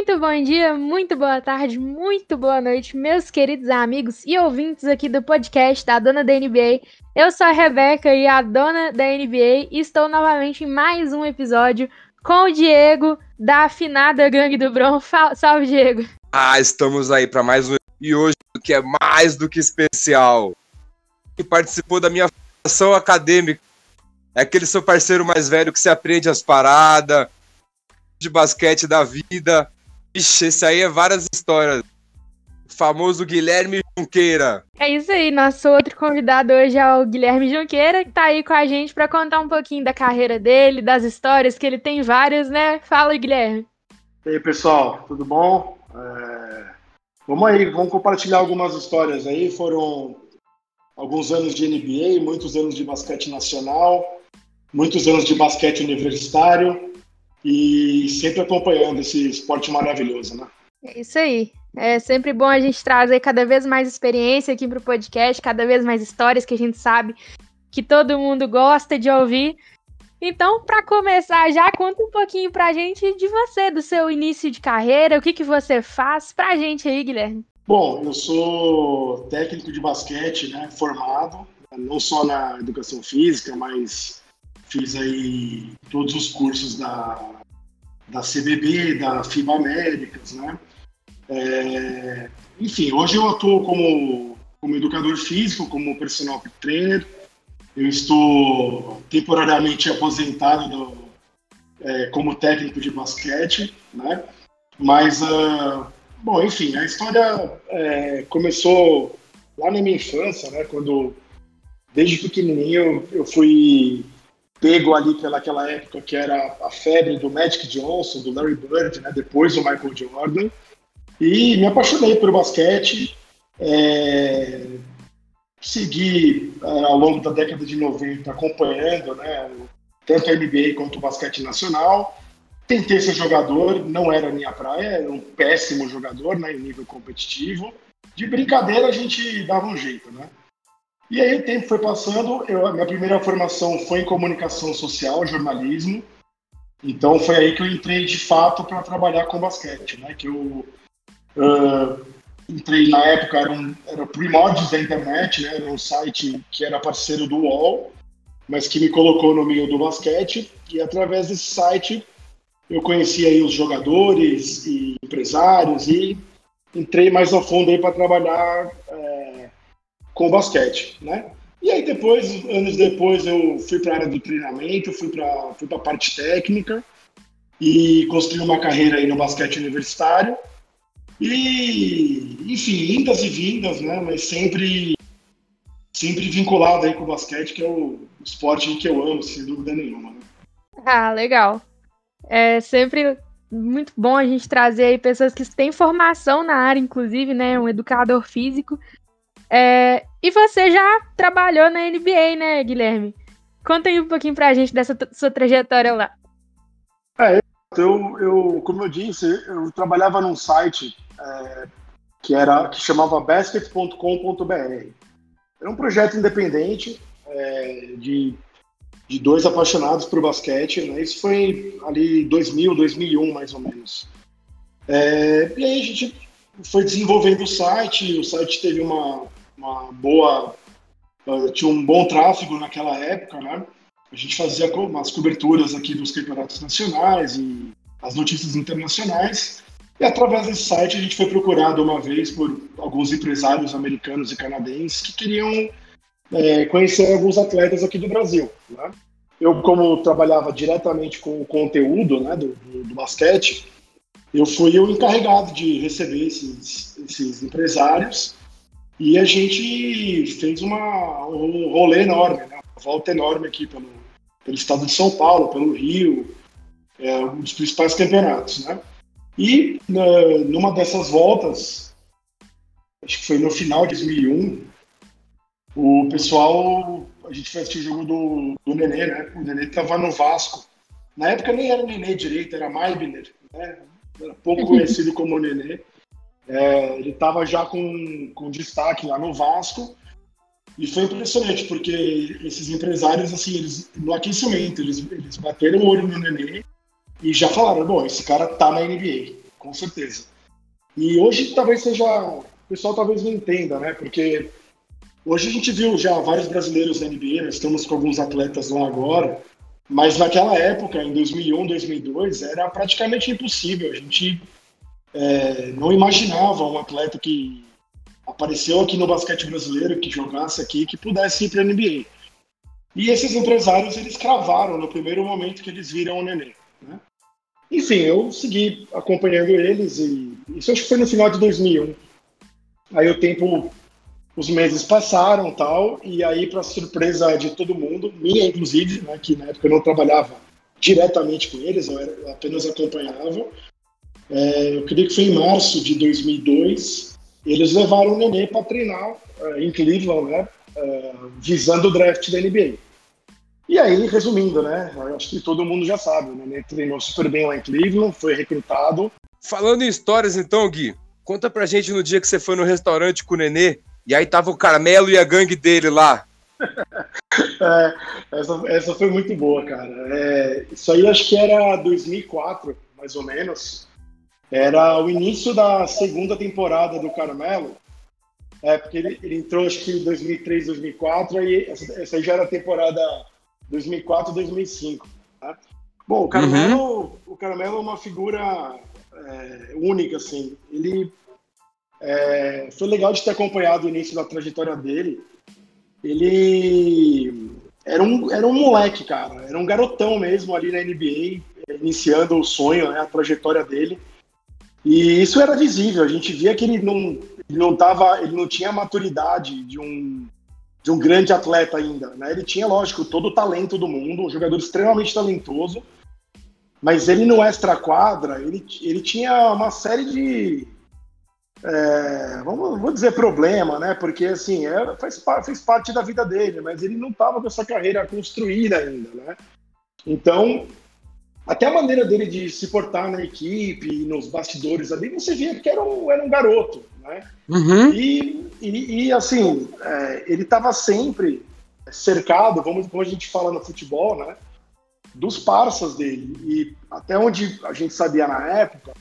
Muito bom dia, muito boa tarde, muito boa noite, meus queridos amigos e ouvintes aqui do podcast da Dona da NBA. Eu sou a Rebeca e a Dona da NBA e estou novamente em mais um episódio com o Diego da afinada Gangue do Bron. Salve, Diego. Ah, estamos aí para mais um e hoje que é mais do que especial. Que participou da minha formação acadêmica. É aquele seu parceiro mais velho que se aprende as paradas de basquete da vida. Ixi, esse aí é várias histórias. O famoso Guilherme Junqueira. É isso aí, nosso outro convidado hoje é o Guilherme Junqueira, que tá aí com a gente para contar um pouquinho da carreira dele, das histórias, que ele tem várias, né? Fala, Guilherme. E aí, pessoal, tudo bom? É... Vamos aí, vamos compartilhar algumas histórias aí. Foram alguns anos de NBA, muitos anos de basquete nacional, muitos anos de basquete universitário e sempre acompanhando esse esporte maravilhoso, né? É isso aí. É sempre bom a gente trazer cada vez mais experiência aqui para o podcast, cada vez mais histórias que a gente sabe que todo mundo gosta de ouvir. Então, para começar já, conta um pouquinho para a gente de você, do seu início de carreira, o que, que você faz para a gente aí, Guilherme. Bom, eu sou técnico de basquete, né, formado, não só na educação física, mas fiz aí todos os cursos da, da CBB, da FIBA Américas, né? É, enfim, hoje eu atuo como, como educador físico, como personal trainer. Eu estou temporariamente aposentado do, é, como técnico de basquete, né? Mas, uh, bom, enfim, a história é, começou lá na minha infância, né? Quando, desde pequenininho, eu, fui pego ali pelaquela época que era a febre do Magic Johnson, do Larry Bird, né, depois do Michael Jordan, e me apaixonei pelo basquete, é, segui é, ao longo da década de 90 acompanhando né, tanto a NBA quanto o basquete nacional, tentei ser jogador, não era a minha praia, era um péssimo jogador né, em nível competitivo, de brincadeira a gente dava um jeito, né? E aí o tempo foi passando, eu, minha primeira formação foi em comunicação social, jornalismo. Então foi aí que eu entrei de fato para trabalhar com basquete, né? Que eu uh, entrei na época era, um, era primórdios da internet, né? Era um site que era parceiro do UOL, mas que me colocou no meio do basquete e através desse site eu conheci aí os jogadores e empresários e entrei mais a fundo aí para trabalhar é, com o basquete, né? E aí depois, anos depois, eu fui para a área do treinamento, fui para fui a parte técnica e construí uma carreira aí no basquete universitário. E, enfim, indas e vindas, né? Mas sempre, sempre vinculado aí com o basquete, que é o esporte que eu amo, sem dúvida nenhuma. Né? Ah, legal. É sempre muito bom a gente trazer aí pessoas que têm formação na área, inclusive, né? Um educador físico é, e você já trabalhou na NBA, né, Guilherme? Conta aí um pouquinho pra gente dessa sua trajetória lá. É, eu, eu como eu disse, eu trabalhava num site é, que era que chamava basket.com.br. Era um projeto independente é, de, de dois apaixonados por basquete. Né? Isso foi ali 2000, 2001 mais ou menos. É, e aí a gente foi desenvolvendo o site. O site teve uma uma boa. Uh, tinha um bom tráfego naquela época, né? A gente fazia umas coberturas aqui dos campeonatos nacionais e as notícias internacionais. E através desse site a gente foi procurado uma vez por alguns empresários americanos e canadenses que queriam é, conhecer alguns atletas aqui do Brasil. Né? Eu, como trabalhava diretamente com o conteúdo né, do, do, do basquete, eu fui o encarregado de receber esses, esses empresários e a gente fez uma, um rolê enorme, né? uma volta enorme aqui pelo, pelo estado de São Paulo, pelo Rio, é, um dos principais campeonatos. Né? E na, numa dessas voltas, acho que foi no final de 2001, o pessoal, a gente fez o jogo do, do Nenê, né? O Nenê estava no Vasco. Na época nem era Nenê direito, era Maibner, né? Era pouco conhecido como Nenê. É, ele estava já com, com destaque lá no Vasco e foi impressionante porque esses empresários, assim, eles, no aquecimento, eles, eles bateram o olho no Nenê e já falaram, bom, esse cara tá na NBA. com certeza. E hoje talvez seja. O pessoal talvez não entenda, né? Porque hoje a gente viu já vários brasileiros na NBA, nós estamos com alguns atletas lá agora, mas naquela época, em 2001, 2002, era praticamente impossível. A gente é, não imaginava um atleta que apareceu aqui no basquete brasileiro, que jogasse aqui, que pudesse ir para a NBA. E esses empresários, eles cravaram no primeiro momento que eles viram o Nenê. Né? Enfim, eu segui acompanhando eles e isso acho que foi no final de 2001. Aí o tempo, os meses passaram tal, e aí para surpresa de todo mundo, minha inclusive, né, que na época eu não trabalhava diretamente com eles, eu, era, apenas acompanhava, é, eu creio que foi em março de 2002, eles levaram o Nenê para treinar é, em Cleveland, né, é, visando o draft da NBA. E aí, resumindo, né? Acho que todo mundo já sabe, né? Ele treinou super bem lá em Cleveland, foi recrutado. Falando em histórias, então, Gui, conta pra gente no dia que você foi no restaurante com o Nenê, e aí tava o Carmelo e a gangue dele lá. é, essa, essa foi muito boa, cara. É, isso aí acho que era 2004, mais ou menos. Era o início da segunda temporada do Carmelo. É, porque ele, ele entrou acho que em 2003, 2004, e essa, essa aí já era a temporada 2004, 2005. Tá? Bom, o Carmelo, uhum. o Carmelo é uma figura é, única, assim. Ele é, foi legal de ter acompanhado o início da trajetória dele. Ele era um, era um moleque, cara. Era um garotão mesmo ali na NBA, iniciando o sonho, né, a trajetória dele. E isso era visível. A gente via que ele não, ele não tava, ele não tinha a maturidade de um de um grande atleta ainda. Né? Ele tinha, lógico, todo o talento do mundo, um jogador extremamente talentoso, mas ele no extra-quadra, ele, ele tinha uma série de. É, vamos, vou dizer problema, né? Porque assim, é, faz, fez parte da vida dele, mas ele não estava com essa carreira construída ainda, né? Então, até a maneira dele de se portar na equipe, nos bastidores ali, você via que era um, era um garoto, né? Uhum. E, e, e, assim, é, ele estava sempre cercado, vamos, como a gente fala no futebol, né? Dos parças dele. E até onde a gente sabia na época,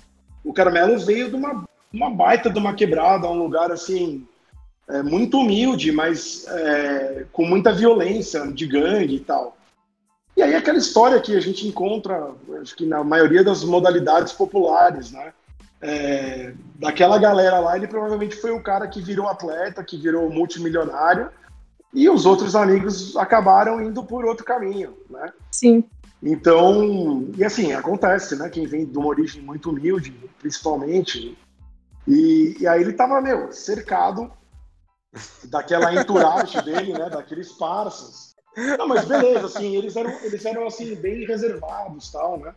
o Carmelo veio de uma, uma baita de uma quebrada, um lugar assim, é, muito humilde, mas é, com muita violência de gangue e tal. E aí aquela história que a gente encontra, acho que na maioria das modalidades populares, né? É, daquela galera lá, ele provavelmente foi o cara que virou atleta, que virou multimilionário, e os outros amigos acabaram indo por outro caminho, né? Sim. Então, e assim, acontece, né? Quem vem de uma origem muito humilde, principalmente, e, e aí ele tava, meu, cercado daquela entourage dele, né? Daqueles parças. Não, mas beleza, assim, eles eram, eles eram assim, bem reservados tal, né?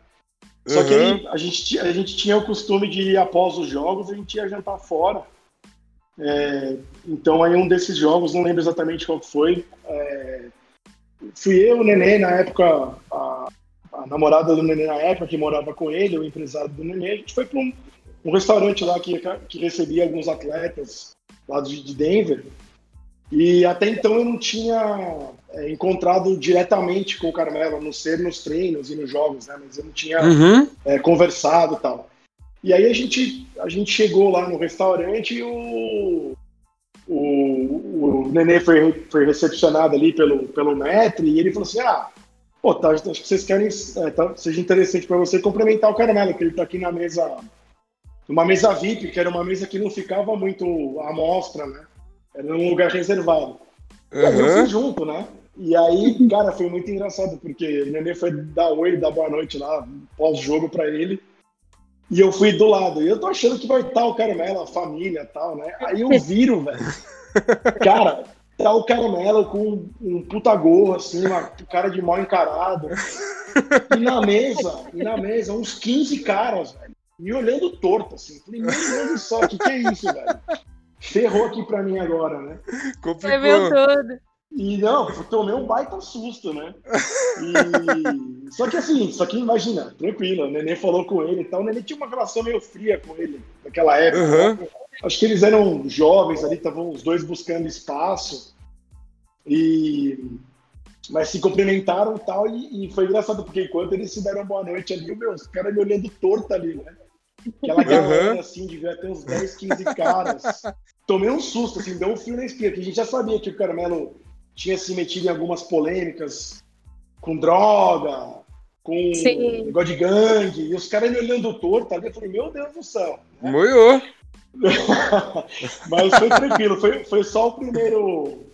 Só uhum. que aí a gente, a gente tinha o costume de ir após os jogos, a gente ia jantar fora. É, então aí um desses jogos, não lembro exatamente qual foi, é, fui eu, o Nenê, na época, a, a, namorada do Nenê na época, que morava com ele, o empresário do Nenê, a gente foi para um, um, restaurante lá que, que recebia alguns atletas lá de Denver, e até então eu não tinha é, encontrado diretamente com o Carmelo, a não ser nos treinos e nos jogos, né? Mas eu não tinha uhum. é, conversado e tal. E aí a gente, a gente chegou lá no restaurante e o, o, o Nenê foi, foi recepcionado ali pelo, pelo Metri e ele falou assim, ah, pô, tá, acho que vocês querem, é, tá, seja interessante para você complementar o Carmelo, que ele tá aqui na mesa, uma mesa VIP, que era uma mesa que não ficava muito à mostra, né? Era um lugar reservado. Uhum. E aí eu fui junto, né? E aí, cara, foi muito engraçado, porque o Nenê foi dar oi, dar boa noite lá, pós-jogo pra ele. E eu fui do lado. E eu tô achando que vai estar o Caramelo, a família e tal, né? Aí eu viro, velho. Cara, tá o Caramelo com um puta gorro, assim, uma cara de mal encarado. E na mesa, e na mesa, uns 15 caras, velho, me olhando torto, assim. Falei, meu Deus do céu, o que, que é isso, velho? Ferrou aqui pra mim agora, né? Complicou. Tudo. E não, tomei um baita susto, né? E... Só que assim, só que imagina, tranquilo, o Nenê falou com ele e tal. O Nenê tinha uma relação meio fria com ele naquela época. Uhum. Né? Acho que eles eram jovens ali, estavam os dois buscando espaço. E mas se cumprimentaram tal, e, e foi engraçado, porque enquanto eles se deram boa noite ali, o meu, os caras me olhando torto ali, né? Aquela galera, uhum. assim, devia ter uns 10, 15 caras. Tomei um susto, assim, deu um fio na espinha, porque a gente já sabia que o Carmelo tinha se metido em algumas polêmicas com droga, com Sim. negócio de gangue, e os caras me olhando torto ali, eu falei, meu Deus do céu. Moiou. Mas foi tranquilo, foi, foi só o primeiro.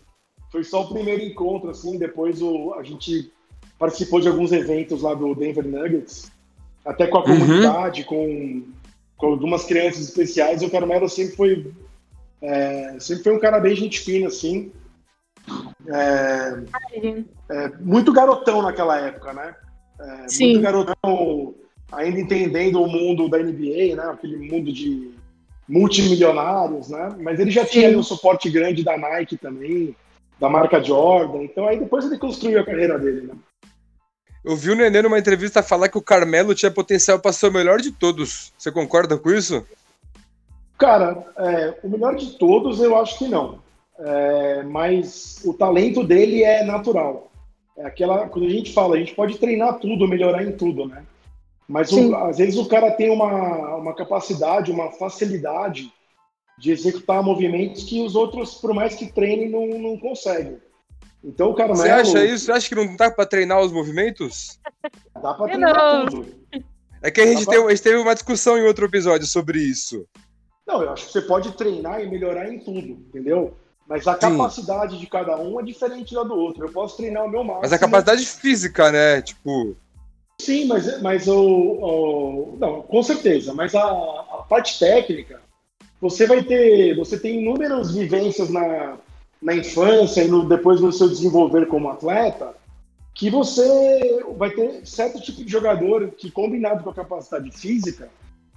Foi só o primeiro encontro, assim, depois o, a gente participou de alguns eventos lá do Denver Nuggets, até com a uhum. comunidade, com, com algumas crianças especiais, o Carmelo sempre foi. É, sempre foi um cara bem gente fina, assim. É, é, muito garotão naquela época, né? É, Sim. Muito garotão, ainda entendendo o mundo da NBA, né? Aquele mundo de multimilionários, né? Mas ele já Sim. tinha um suporte grande da Nike também, da marca Jordan. Então aí depois ele construiu a carreira dele, né? Eu vi o Nenê numa entrevista falar que o Carmelo tinha potencial para ser o melhor de todos. Você concorda com isso? Cara, é, o melhor de todos eu acho que não. É, mas o talento dele é natural. É aquela, quando a gente fala, a gente pode treinar tudo, melhorar em tudo, né? Mas o, às vezes o cara tem uma, uma capacidade, uma facilidade de executar movimentos que os outros, por mais que treinem, não, não conseguem. Então o cara Você acha isso? Você acha que não dá para treinar os movimentos? Dá para treinar não. tudo. É que a gente, pra... a gente teve uma discussão em outro episódio sobre isso. Não, eu acho que você pode treinar e melhorar em tudo, entendeu? Mas a Sim. capacidade de cada um é diferente da do outro. Eu posso treinar o meu máximo. Mas a capacidade física, né? Tipo. Sim, mas, mas o, o Não, com certeza. Mas a, a, parte técnica, você vai ter. Você tem inúmeras vivências na, na infância e no, depois no seu desenvolver como atleta, que você vai ter certo tipo de jogador que, combinado com a capacidade física,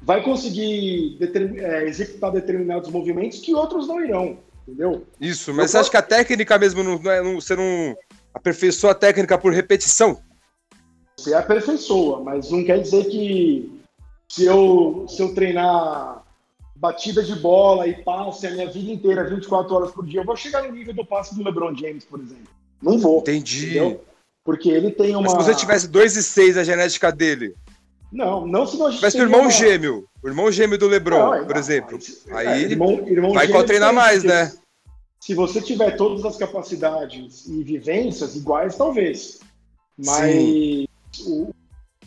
vai conseguir é, executar determinados movimentos que outros não irão entendeu? Isso, mas eu você posso... acha que a técnica mesmo não, não, é, não, você não aperfeiçoa a técnica por repetição? Você aperfeiçoa, mas não quer dizer que se eu, se eu treinar batida de bola e passe a minha vida inteira, 24 horas por dia, eu vou chegar no nível do passe do LeBron James, por exemplo. Não vou. Entendi. Entendeu? Porque ele tem uma. Mas se você tivesse 2 e 6 a genética dele. Não, não se nós Tivesse o irmão uma... gêmeo, o irmão gêmeo do LeBron, não, por não, exemplo. Mas, aí é, irmão, irmão vai treinar mais, né? Se você tiver todas as capacidades e vivências iguais, talvez. Mas, o,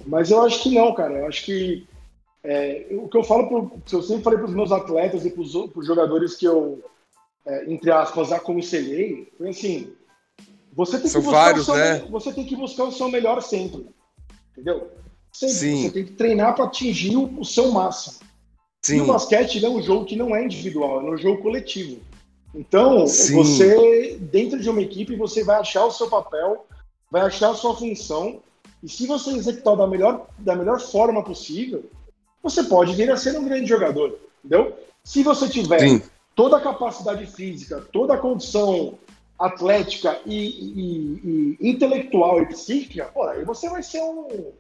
mas eu acho que não, cara. Eu acho que é, o que eu falo, pro, eu sempre falei para os meus atletas e para os jogadores que eu, é, entre aspas, aconselhei, foi assim: você tem, São que buscar vários, seu, né? você tem que buscar o seu melhor sempre. Entendeu? Sempre. Sim. Você tem que treinar para atingir o, o, seu máximo. Sim. E o basquete é um jogo que não é individual, é um jogo coletivo. Então, Sim. você, dentro de uma equipe, você vai achar o seu papel, vai achar a sua função, e se você executar da melhor, da melhor forma possível, você pode vir a ser um grande jogador, entendeu? Se você tiver Sim. toda a capacidade física, toda a condição atlética e, e, e intelectual e psíquica, pô, aí você vai ser um,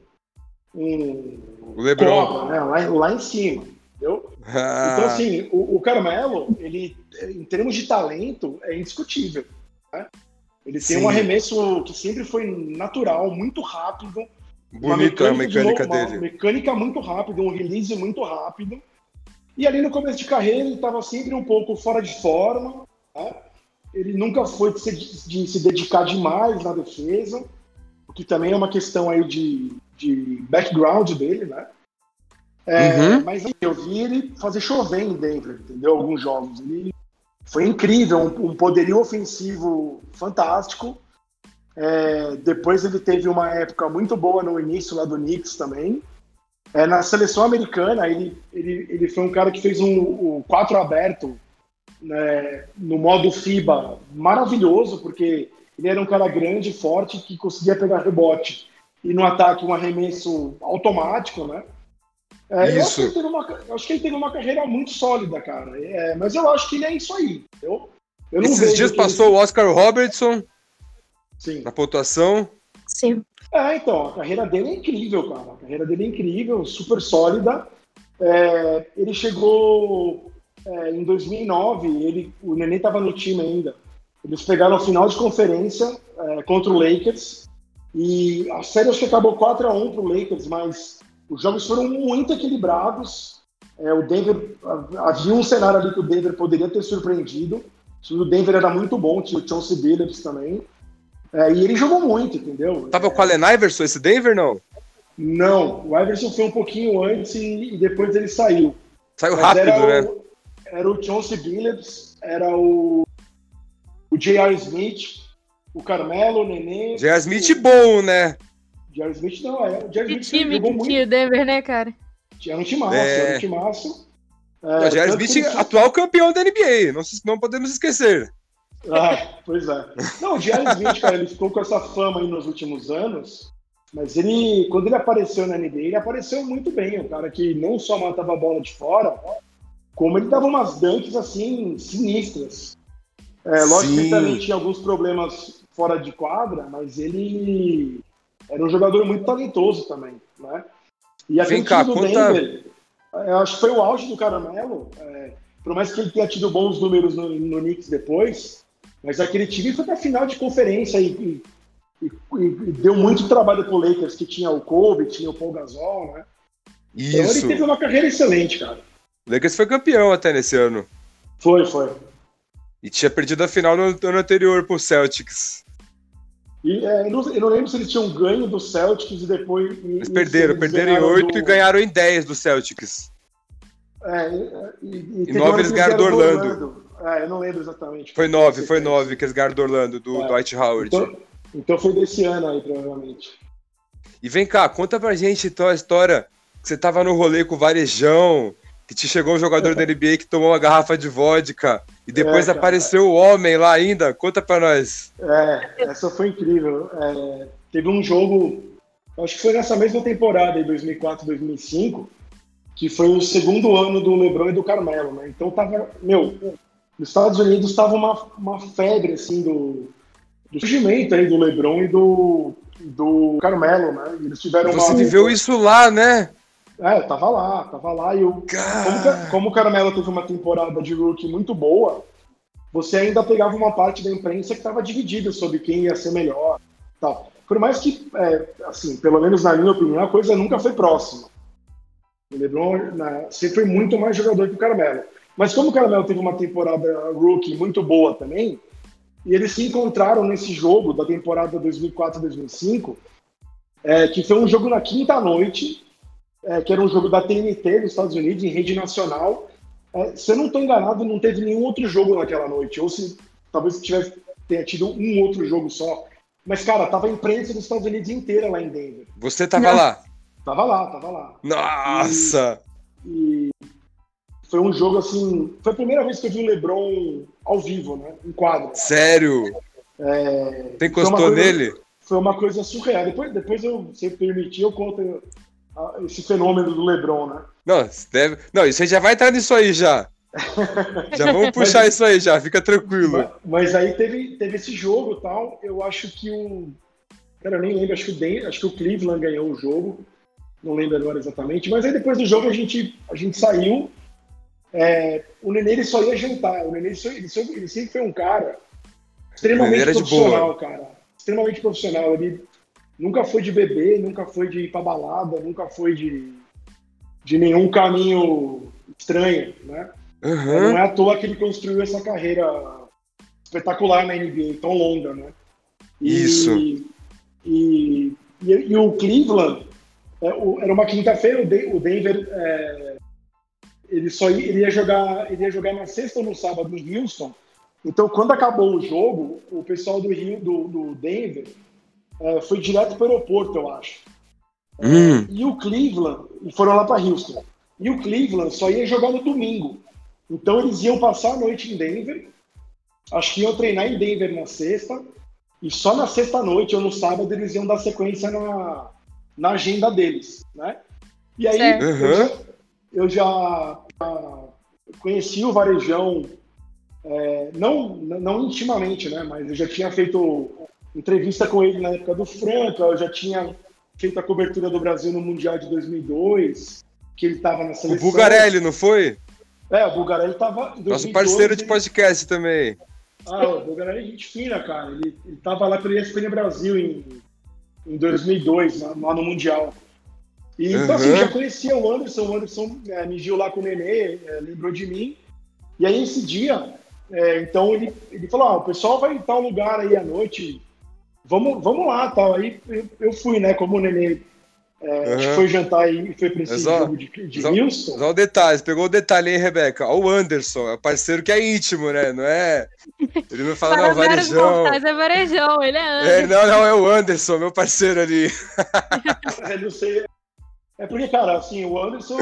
um Lebron. Cobra, né? lá, lá em cima. Entendeu? Ah. Então, assim, o, o, Carmelo, ele, em termos de talento, é indiscutível. Né? Ele Sim. tem um arremesso que sempre foi natural, muito rápido. Bonita a mecânica dele. Uma mecânica muito rápida, um release muito rápido. E ali no começo de carreira ele estava sempre um pouco fora de forma. Né? Ele nunca foi de se, de se, dedicar demais na defesa, o que também é uma questão aí de, de background dele, né? É, uhum. Mas eu vi ele fazer chover em Denver, entendeu? Alguns jogos. Ele foi incrível, um, um poderio ofensivo fantástico. É, depois ele teve uma época muito boa no início lá do Knicks também. É, na seleção americana, ele, ele, ele foi um cara que fez um, um 4 aberto né, no modo FIBA maravilhoso, porque ele era um cara grande, forte, que conseguia pegar rebote e no ataque um arremesso automático, né? É, isso. Eu acho, uma, eu acho, que ele teve uma carreira muito sólida, cara. É, mas eu acho que ele é isso aí. Eu, eu Esses dias passou ele... o Oscar Robertson Sim. na pontuação. Sim. É, então, a carreira dele é incrível, cara. A carreira dele é incrível, super sólida. É, ele chegou é, em 2009, ele, o Nenê estava no time ainda. Eles pegaram a final de conferência é, contra o Lakers. E a série acho que acabou 4 a 1 para o Lakers, mas os jogos foram muito equilibrados. É, o Denver, havia um cenário ali que o Denver poderia ter surpreendido. O Denver era muito bom, tinha o Chauncey Billups também. É, e ele jogou muito, entendeu? Tava com o Allen Iverson esse Denver, não? Não, o Iverson foi um pouquinho antes e, e depois ele saiu. Saiu Mas rápido, era né? O, era o Chauncey Billups, era o, o J.R. Smith, o Carmelo, o Nenê. J.R. Smith bom, né? J.R. Smith não, é. O J.R. Que Smith time jogou que muito. tinha o Denver, né, cara? Tinha um timaço, É. era um timaço. É, o J.R. que Smith, atual campeão da NBA, não, não podemos esquecer. Ah, pois é. Não, o J.R. Smith, cara, ele ficou com essa fama aí nos últimos anos, mas ele, quando ele apareceu na NBA, ele apareceu muito bem. Um cara que não só matava a bola de fora, como ele dava umas dunks, assim, sinistras. É, lógico que Sim. ele também tinha alguns problemas fora de quadra, mas ele era um jogador muito talentoso também, né? E aquele Vem cá, do conta- Denver, eu acho que foi o auge do Caramelo, é, por mais que ele tenha tido bons números no, no Knicks depois, mas aquele time foi pra final de conferência e, e- e- e deu muito trabalho pro Lakers, que tinha o Kobe, tinha o Paul Gasol, né? Então ele Isso. teve uma carreira excelente, cara. O Lakers foi campeão até nesse ano. Foi, foi. E tinha perdido a final no ano anterior pro Celtics. E é, eu, não, eu não lembro se eles tinham ganho do Celtics e depois. Eles e perderam, perderam em ganharam 8 do- e ganharam em 10 do Celtics. É, e, e, e teve nove hora eles que ganharam do ganharam Orlando. É, eu não lembro exatamente. Foi 9, foi 9 que eles ganharam do Orlando, do É. Dwight Howard. Então, então foi desse ano aí, provavelmente. E vem cá, conta pra gente então a história que você tava no rolê com o Varejão, que te chegou um jogador da NBA que tomou uma garrafa de vodka e depois É, apareceu o homem lá ainda. Conta pra nós. É, essa foi incrível. É, teve um jogo, acho que foi nessa mesma temporada, em 2004, 2005, que foi o segundo ano do LeBron e do Carmelo, né? Então tava, meu, nos Estados Unidos tava uma, uma febre, assim, do, do surgimento aí do LeBron e do, do Carmelo, né? Eles tiveram Você uma... viveu isso lá, né? É, tava lá, tava lá. E o, como, como o Caramelo teve uma temporada de rookie muito boa, você ainda pegava uma parte da imprensa que estava dividida sobre quem ia ser melhor. Tal. Por mais que, é, assim, pelo menos na minha opinião, a coisa nunca foi próxima. O LeBron né, sempre foi muito mais jogador que o Caramelo. Mas como o Caramelo teve uma temporada rookie muito boa também, e eles se encontraram nesse jogo da temporada 2004-2005, é, que foi um jogo na quinta noite, é, que era um jogo da TNT dos Estados Unidos, em rede nacional. É, se eu não estou enganado, não teve nenhum outro jogo naquela noite. Ou se talvez tivesse, tenha tido um outro jogo só. Mas, cara, tava a imprensa dos Estados Unidos inteira lá em Denver. você tava lá. Tava lá, tava lá. Nossa! E foi um jogo assim. Foi a primeira vez que eu vi o LeBron ao vivo, né? Em quadro. Sério? É, Você encostou coisa- nele? Foi uma coisa surreal. Depois, depois eu, se permitir, eu conto ah, esse fenômeno do LeBron, né? Não, você deve... Não, aí já vai entrar nisso aí já. Já vamos puxar isso aí já, fica tranquilo. Mas, mas aí teve, teve esse jogo e tal. Eu acho que o. Cara, eu nem lembro, acho que o, Den- acho que o Cleveland ganhou o jogo. Não lembro agora exatamente. Mas aí depois do jogo a gente, a gente saiu. É, o Nenê ele só ia jantar. O Nenê ele, só- ele só- ele sempre foi um cara extremamente profissional, cara. Extremamente profissional. Ele nunca foi de beber, nunca foi de ir pra balada, nunca foi de, de nenhum caminho estranho, né? Aham. Não é à toa que ele construiu essa carreira espetacular na NBA, tão longa, né? E- Isso. E, e, e o Cleveland, é, era uma quinta-feira, o Denver, é, ele só ia, ele ia jogar, ele ia jogar na sexta ou no sábado em Houston. Então, quando acabou o jogo, o pessoal do Rio, do, do Denver, é, foi direto para o aeroporto, eu acho. Hum. E o Cleveland, e foram lá para Houston. E o Cleveland só ia jogar no domingo. Então eles iam passar a noite em Denver. Acho que iam treinar em Denver na sexta. E só na sexta noite ou no sábado eles iam dar sequência na, na agenda deles, né? E aí Certo. eu já, eu já, conheci o Varejão, é, não, não intimamente, né? Mas eu já tinha feito entrevista com ele na época do Franca, eu já tinha feito a cobertura do Brasil no Mundial de 2002, que ele estava na O seleção. Bugarelli, não foi? É, o Bulgarelli estava. Nosso parceiro de podcast também. Ah, o Bulgarelli é gente fina, cara. Ele, ele tava lá pelo ESPN Brasil em, em 2002, lá, lá no Mundial. E, então, assim, eu já conhecia o Anderson, o Anderson é, me viu lá com o Nenê, é, lembrou de mim. E aí, esse dia, é, então, ele, ele falou, ah, o pessoal vai em tal lugar aí à noite, vamos, vamos lá, tal. Aí eu, eu fui, né, como o Nenê é, uhum. foi jantar aí e foi para esse só, jogo de, de só, Houston. Só o detalhe, pegou o detalhe aí, Rebeca. Olha o Anderson, é o parceiro que é íntimo, né? Não é. Ele não fala, não, varejão. é varejão, ele é Anderson. É, não, não, é o Anderson, meu parceiro ali. é, não sei. É porque, cara, assim, o Anderson,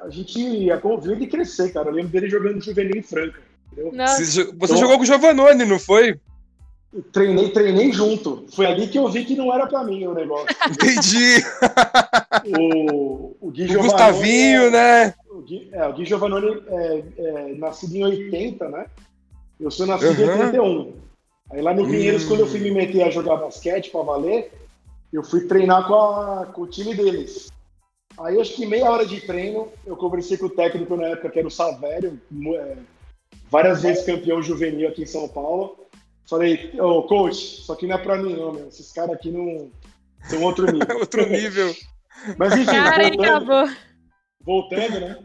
a gente viu ele crescer, cara. Eu lembro dele jogando juvenil em Franca. Você, você então, jogou com o Giovanoni, não foi? Treinei, treinei junto. Foi ali que eu vi que não era para mim o negócio. Entendi. o, o Gui o Gustavinho, é, né? O Gui, é, o Gui Giovanoni é, é, nascido em 80, né? Eu sou nascido uhum. em 81. Aí lá no Pinheiros, hum. quando eu fui me meter a jogar basquete para valer, eu fui treinar com, a, com o time deles. Aí acho que meia hora de treino, eu conversei com o técnico na época, que era o Savério, é, várias vezes campeão juvenil aqui em São Paulo. Falei, ô oh, coach, isso aqui não é pra mim, não, meu. Esses caras aqui não. São outro nível. outro nível. Mas enfim, Cara, voltando, voltando, né?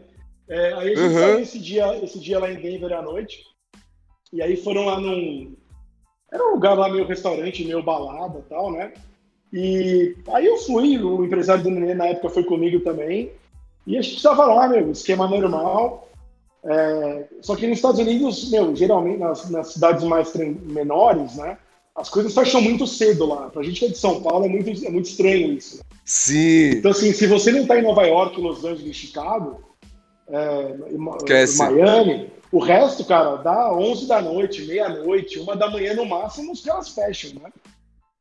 É, aí a gente uhum. saiu esse dia, esse dia lá em Denver à noite. E aí foram lá num. Era um lugar lá, meio restaurante, meio balada e tal, né? E aí eu fui, o empresário do Nenê na época foi comigo também. E a gente estava lá, meu, esquema normal. É, só que nos Estados Unidos, meu, geralmente nas, nas cidades mais menores, né? As coisas fecham muito cedo lá. Pra gente que é de São Paulo é muito, é muito estranho isso. Sim. Então, assim, se você não tá em Nova York, Los Angeles, Chicago, é, Miami, o resto, cara, dá 11 da noite, meia-noite, uma da manhã no máximo, os caras fecham, né?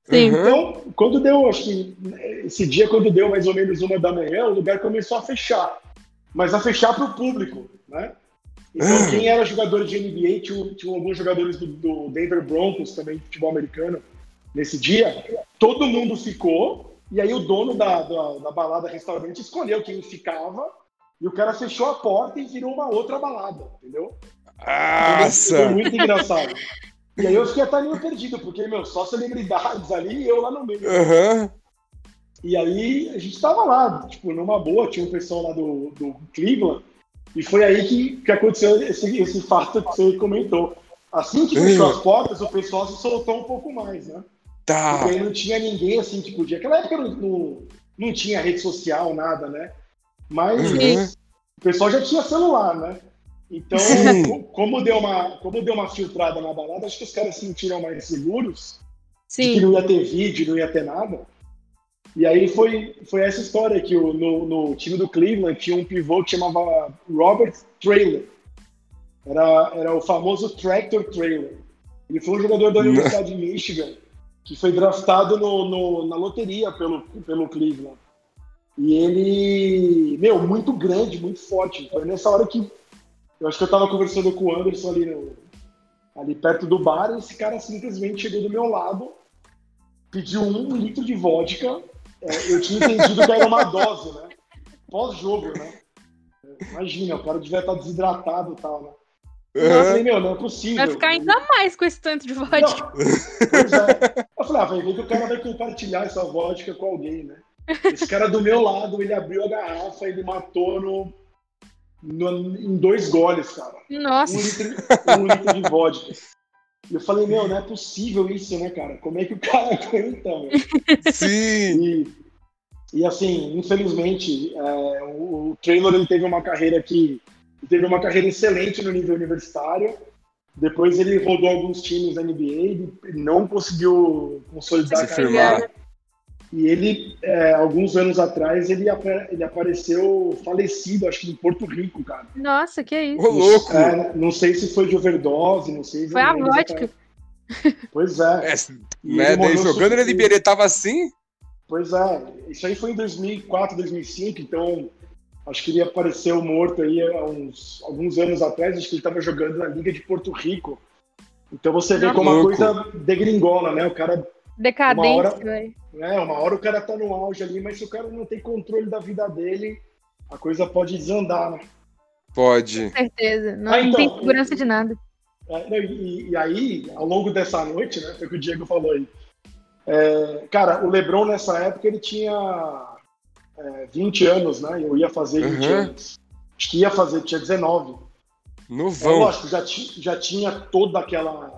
Sim. Então, quando deu, acho que esse dia, quando deu mais ou menos uma da manhã, o lugar começou a fechar. Mas a fechar para o público, né? Então, quem era jogador de NBA, tinha, tinha alguns jogadores do, do, Denver Broncos também, de futebol americano, nesse dia. Todo mundo ficou, e aí o dono da, da, da balada restaurante escolheu quem ficava, e o cara fechou a porta e virou uma outra balada, entendeu? Nossa! Foi muito engraçado. E aí eu fiquei até meio perdido, porque, meu, só celebridades ali e eu lá no meio. Uhum. E aí a gente tava lá, tipo, numa boa, tinha um pessoal lá do, do Cleveland, e foi aí que, que aconteceu esse, esse fato que você comentou. Assim que fechou as portas, o pessoal se soltou um pouco mais, né? Tá. Porque aí não tinha ninguém assim que podia. Aquela época não, não, não tinha rede social, nada, né? Mas uhum. o pessoal já tinha celular, né? Então, como deu, uma, como deu uma filtrada na balada, acho que os caras se sentiram mais seguros. Sim. De que não ia ter vídeo, não ia ter nada. E aí foi, foi essa história que o, no, no time do Cleveland tinha um pivô que chamava Robert Trailer. Era, era o famoso Tractor Trailer. Ele foi um jogador da Universidade de Michigan que foi draftado no, no, na loteria pelo, pelo Cleveland. E ele, meu, muito grande, muito forte. Foi nessa hora que eu acho que eu tava conversando com o Anderson ali, no, ali perto do bar e esse cara simplesmente chegou do meu lado, pediu um litro de vodka é, eu tinha entendido que era uma dose, né? Pós-jogo, né? Imagina, o cara devia estar desidratado e tal, né? Uhum. Eu falei, meu, não é possível. Vai ficar ainda mais com esse tanto de vodka. Não, pois é. Eu falei, ah, ver que o cara vai compartilhar essa vodka com alguém, né? Esse cara do meu lado, ele abriu a garrafa, ele matou no, no em dois goles, cara. Nossa. Um litro, um litro de vodka. E eu falei, meu, não é possível isso, né, cara? Como é que o cara aguenta, meu? Sim! E, e assim, infelizmente, é, o, o Traylor ele teve uma carreira que teve uma carreira excelente no nível universitário. Depois ele rodou alguns times da NBA, ele não conseguiu consolidar a carreira. E ele, é, alguns anos atrás, ele, ele apareceu falecido, acho que em Porto Rico, cara. Nossa, que isso. Ô, louco! É, não sei se foi de overdose, não sei. Foi a vodka. Pois é. é né, daí jogando ele tava assim? Pois é. Isso aí foi em 2004, 2005, então acho que ele apareceu morto aí há uns, alguns anos atrás, acho que ele estava jogando na Liga de Porto Rico. Então você vê como a coisa degringola, né? O cara Decadência, velho. É, uma hora o cara tá no auge ali, mas se o cara não tem controle da vida dele, a coisa pode desandar, né? Pode. Com certeza. Não, ah, então, não tem segurança de nada. É, e, e, aí, ao longo dessa noite, né, foi o que o Diego falou aí. É, cara, o Lebron nessa época ele tinha é, 20 anos, né? Eu ia fazer 20 Uhum. anos. Acho que ia fazer, tinha 19. É, Novão. lógico, já, já tinha toda aquela.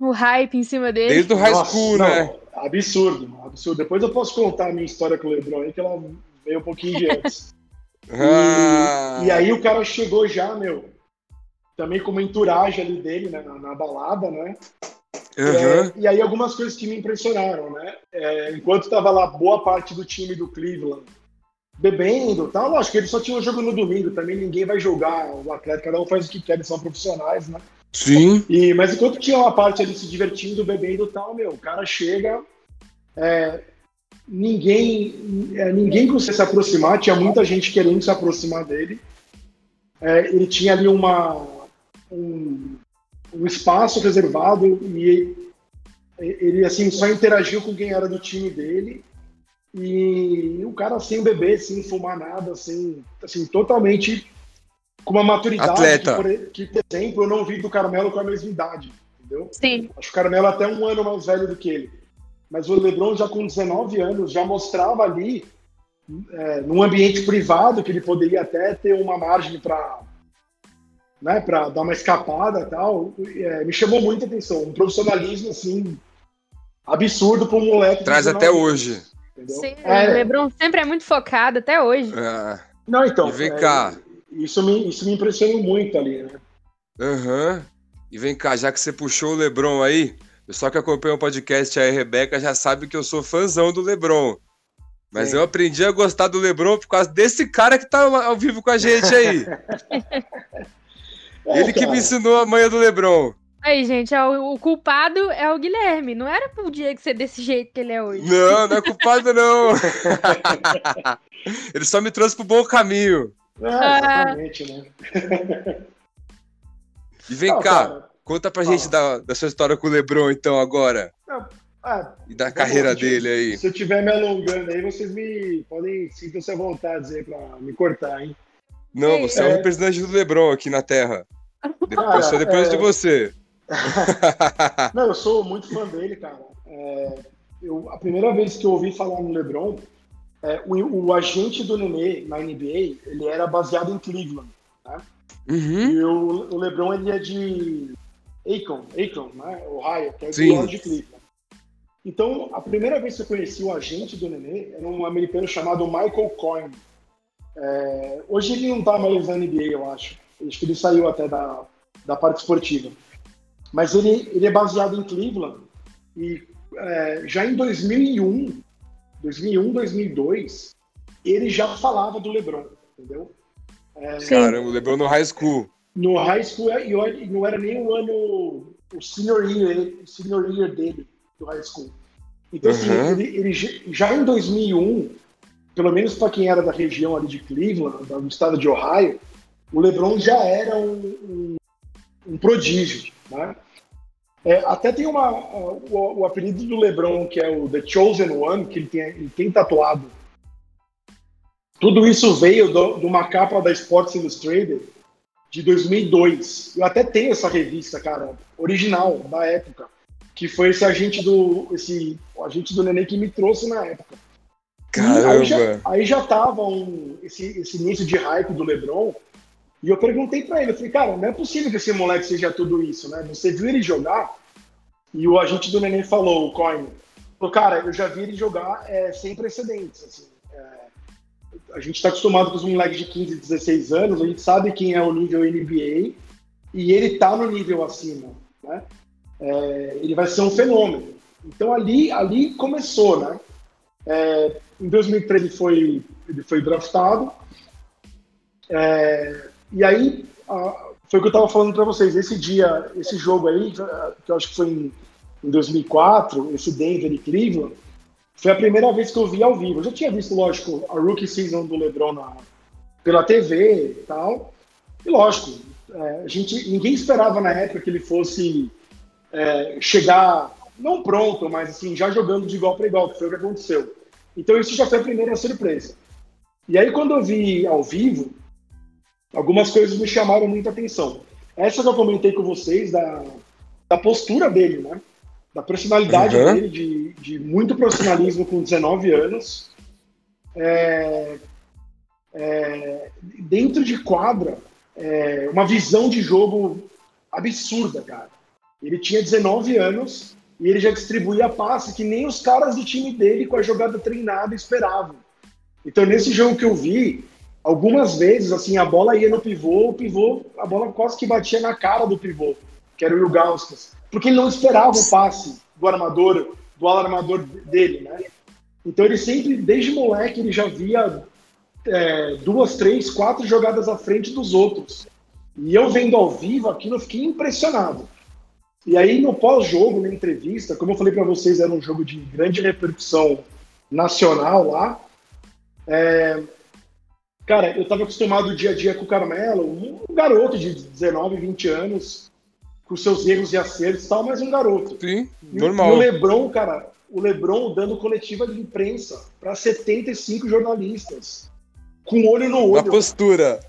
O hype em cima dele. Desde o high Nossa, school, não, né? Absurdo, absurdo. Depois eu posso contar a minha história com o Lebron aí, que ela veio um pouquinho de antes. Ah, E aí o cara chegou já, meu, também com uma entourage ali dele, né, na, na balada, né? aham. É, e aí algumas coisas que me impressionaram, né? É, enquanto estava lá boa parte do time do Cleveland bebendo e tal, lógico que eles só tinham jogo no domingo, também ninguém vai julgar o atleta, cada um faz o que quer, eles são profissionais, né? Sim. E, mas enquanto tinha uma parte ali se divertindo, bebendo e tal, meu, o cara chega, é, ninguém, é, ninguém conseguia se aproximar, tinha muita gente querendo se aproximar dele. É, ele tinha ali uma, um, um espaço reservado e ele assim só interagiu com quem era do time dele e o cara sem beber, sem fumar nada, sem assim totalmente com uma maturidade Atleta. Que, por, que, por exemplo, eu não vi do Carmelo com a mesma idade, entendeu? Sim. Acho que o Carmelo é até um ano mais velho do que ele. Mas o LeBron já com 19 anos já mostrava ali é, num ambiente privado que ele poderia até ter uma margem para né, para dar uma escapada e tal, é, me chamou muita atenção. Um profissionalismo assim absurdo para um moleque. Traz 19 até anos, hoje. entendeu? Sim, É, O Lebron sempre é muito focado, até hoje. Ah, não, então. E vem é, cá. Isso me, isso me impressionou muito ali, né? Aham. E vem cá, já que você puxou o Lebron aí, o pessoal que acompanha o podcast aí, a Rebeca, já sabe que eu sou fãzão do Lebron. Mas Sim. eu aprendi a gostar do Lebron por causa desse cara que tá ao vivo com a gente aí. É, Ele que cara. me ensinou a manha do Lebron. Aí, gente, ó, o, o culpado é o Guilherme. Não era pro Diego ser desse jeito que ele é hoje. Não, não é culpado, não. Ele só me trouxe pro bom caminho. É, exatamente, né? E vem Não, cá, cara, conta pra fala. gente da, da sua história com o Lebron, então, agora. é, E da carreira lá, dele aí. Se eu estiver me alongando aí, vocês me podem sintam-se à vontade aí pra me cortar, hein? Não, você é, o É. representante do Lebron aqui na Terra. Depois, Cara, só depois é- de você. Não, eu sou muito fã dele, cara. É, eu, a primeira vez que eu ouvi falar no LeBron, é, o, o agente do Nenê na NBA, ele era baseado em Cleveland. Uhum. E o, o LeBron, ele é de Akron, Akron, né? Ohio, que é Sim. do lado de Cleveland. Então, a primeira vez que eu conheci o agente do Nenê era um americano chamado Michael Coyne. É, hoje ele não tá mais na NBA, eu acho. Acho que ele saiu até da, da parte esportiva. Mas ele, ele é baseado em Cleveland e é, já em 2001, 2001, 2002, ele já falava do LeBron, entendeu? É. Caramba, o Lebron no high school. no high school e olha, não era nem o ano, o senior year, o senior year dele, do high school. Então, assim, Uhum. ele, ele já- já em 2001, pelo menos para quem era da região ali de Cleveland, do estado de Ohio, o LeBron já era um, um, um prodígio, né? É, até tem uma, o, o apelido do LeBron, que é o The Chosen One, que ele tem, ele tem tatuado. Tudo isso veio do- de uma capa da Sports Illustrated de 2002. Eu até tenho essa revista, cara, original da época, que foi esse agente do esse o agente do Nenê que me trouxe na época. E Aí já, Caramba. aí já tava um, esse, esse início de hype do LeBron. E eu perguntei pra ele, eu falei, cara, não é possível que esse moleque seja tudo isso, né? Você viu ele jogar? E o agente do Neném falou, o Coin, falou, cara, eu já vi ele jogar é, sem precedentes. Assim, É, a gente está acostumado com os moleques de 15, 16 anos, a gente sabe quem é o nível NBA e ele tá no nível acima, né? É, ele vai ser um fenômeno. Então ali, ali começou, né? Em 2013 ele foi, ele foi draftado. É, e aí, a- foi o que eu estava falando para vocês. Esse dia, esse jogo aí, que eu acho que foi em, em 2004, esse Denver e Cleveland, foi a primeira vez que eu vi ao vivo. Eu já tinha visto, lógico, a rookie season do LeBron na, pela TV e tal. E lógico, é, a gente, ninguém esperava na época que ele fosse é, chegar, não pronto, mas assim, já jogando de igual para igual, que foi o que aconteceu. Então isso já foi a primeira surpresa. E aí quando eu vi ao vivo, algumas coisas me chamaram muita atenção. Essa que eu comentei com vocês, da, da postura dele, né? Da personalidade Uhum. dele, de, de muito profissionalismo com 19 anos. é, é, dentro de quadra, é, uma visão de jogo absurda, cara. Ele tinha 19 anos e ele já distribuía passe que nem os caras do time dele com a jogada treinada esperavam. Então, nesse jogo que eu vi, algumas vezes, assim, a bola ia no pivô, o pivô, a bola quase que batia na cara do pivô, que era o Ilgauskas, porque ele não esperava o passe do armador, do alarmador dele, né? Então ele sempre, desde moleque, ele já via é, duas, três, quatro jogadas à frente dos outros. E eu vendo ao vivo aquilo, eu fiquei impressionado. E aí, no pós-jogo, na entrevista, como eu falei para vocês, era um jogo de grande repercussão nacional lá. É... Cara, eu estava acostumado dia a dia com o Carmelo, um garoto de 19, 20 anos, com seus erros e acertos e tal, mas um garoto. Sim, normal. E o Lebron, cara, o Lebron dando coletiva de imprensa para 75 jornalistas, com olho no olho. Na postura.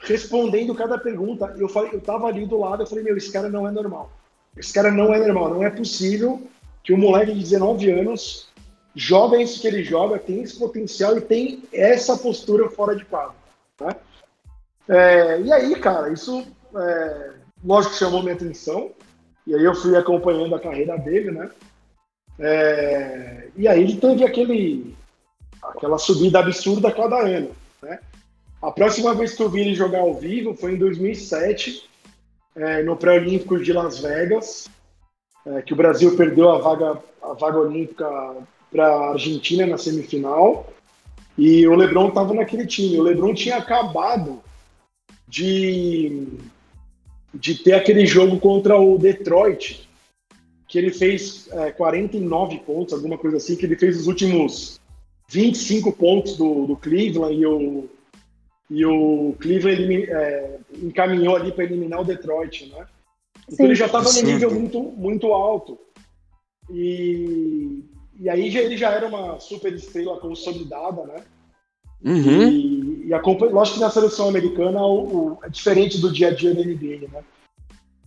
Respondendo cada pergunta. Eu, falei, eu tava ali do lado, eu falei, meu, esse cara não é normal. Esse cara não é normal. Não é possível que um moleque de 19 anos joga isso que ele joga, tem esse potencial e tem essa postura fora de quadro. Né? É, e aí, cara, isso é, lógico chamou minha atenção. E aí eu fui acompanhando a carreira dele, né? É, e aí ele teve aquele, aquela subida absurda a cada ano. Né? A próxima vez que eu vi ele jogar ao vivo foi em 2007, é, no pré-olímpico de Las Vegas, é, que o Brasil perdeu a vaga, a vaga olímpica para a Argentina na semifinal. E o LeBron estava naquele time. O LeBron tinha acabado de, de ter aquele jogo contra o Detroit, que ele fez é, 49 pontos, alguma coisa assim, que ele fez os últimos 25 pontos do, do Cleveland e o, e o Cleveland é, encaminhou ali para eliminar o Detroit, né? Então Sim. ele já estava no nível muito, muito alto. E, e aí já, ele já era uma super estrela consolidada, né? Uhum. E, e a, lógico que na seleção americana o, o, é diferente do dia a dia da NBA, né?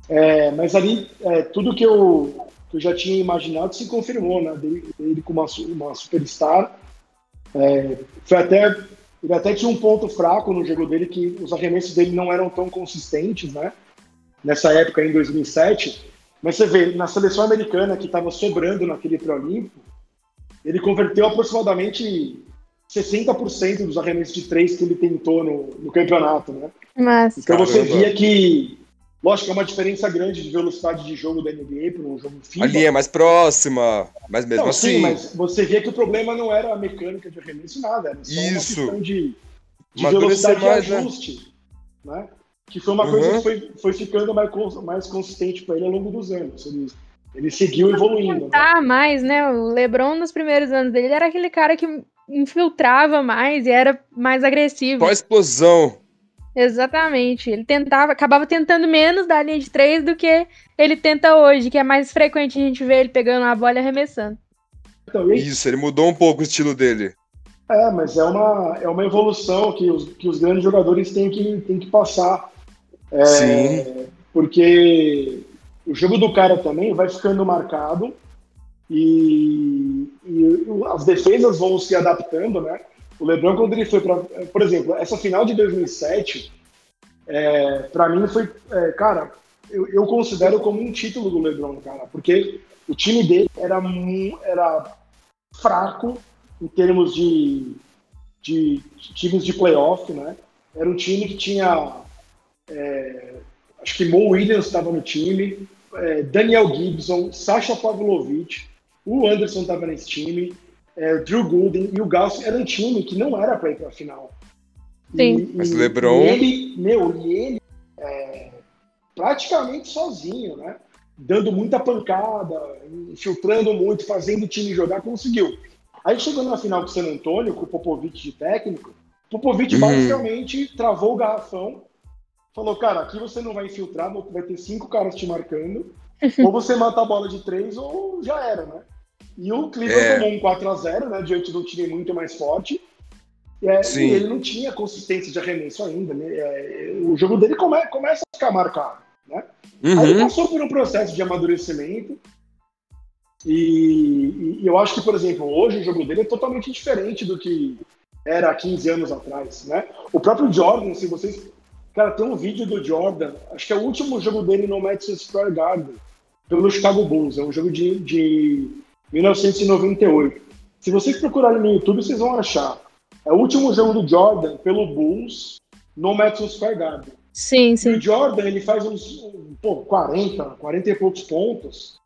É, mas ali, é, tudo que eu, que eu já tinha imaginado se confirmou, né? Dele, dele como uma, uma superstar. É, foi até, ele até tinha um ponto fraco no jogo dele, que os arremessos dele não eram tão consistentes, né? Nessa época, em 2007. Mas você vê, na seleção americana, que estava sobrando naquele pré-olímpico, ele converteu aproximadamente 60% dos arremessos de três que ele tentou no, no campeonato, né? Mas... Então você via que Lógico é uma diferença grande de velocidade de jogo da NBA para um jogo FIBA. Ali é mais próxima, mas mesmo não, assim. Sim, mas você vê que o problema não era a mecânica de arremesso nada, era só Isso. uma questão de, de velocidade mais, de né? ajuste. Né? né? Que foi uma uhum. coisa que foi, foi ficando mais, mais consistente para ele ao longo dos anos. Ele, ele seguiu evoluindo. Tá, né? mais, né? O LeBron, nos primeiros anos dele, era aquele cara que infiltrava mais e era mais agressivo. Pós-explosão. Exatamente. Ele tentava, acabava tentando menos da linha de três do que ele tenta hoje, que é mais frequente a gente ver ele pegando a bola e arremessando. Então, Isso, ele mudou um pouco o estilo dele. É, mas é uma, é uma evolução que os, que os grandes jogadores têm que, têm que passar. É, Sim. Porque o jogo do cara também vai ficando marcado e, e as defesas vão se adaptando, né? O LeBron, quando ele foi para. Por exemplo, essa final de 2007, é, para mim foi. É, cara, eu, eu, considero como um título do LeBron, cara, porque o time dele era, era fraco em termos de, de, de times de playoff, né? Era um time que tinha. É, acho que Mo Williams estava no time, é, Daniel Gibson, Sasha Pavlovich, o Anderson estava nesse time é, Drew Gooden e o Gauss era um time que não era para ir para a final. Sim. E, Mas LeBron. E ele, meu, e ele é, praticamente sozinho, né? Dando muita pancada, infiltrando muito, fazendo o time jogar, conseguiu. Aí chegou na final com o San Antônio, com o Popovich de técnico, Popovich uhum. basicamente travou o garrafão, falou, cara, aqui você não vai infiltrar, vai ter cinco caras te marcando, ou você mata a bola de três, ou já era, né? E o Cleveland é. tomou um 4x0, né, diante de um time muito mais forte. É, e ele não tinha consistência de arremesso ainda. Né? É, o jogo dele come, começa a ficar marcado. Né? Uhum. Aí ele passou por um processo de amadurecimento. E, e, eu acho que, por exemplo, hoje o jogo dele é totalmente diferente do que, era há 15 anos atrás, né? O próprio Jordan, se vocês... Cara, tem um vídeo do Jordan, acho que é o último jogo dele no Madison Square Garden, pelo Chicago Bulls, é um jogo de, de 1998. Se vocês procurarem no YouTube, vocês vão achar. É o último jogo do Jordan pelo Bulls no Madison Square Garden. Sim, sim. E o Jordan, ele faz uns pô, 40, 40 e poucos pontos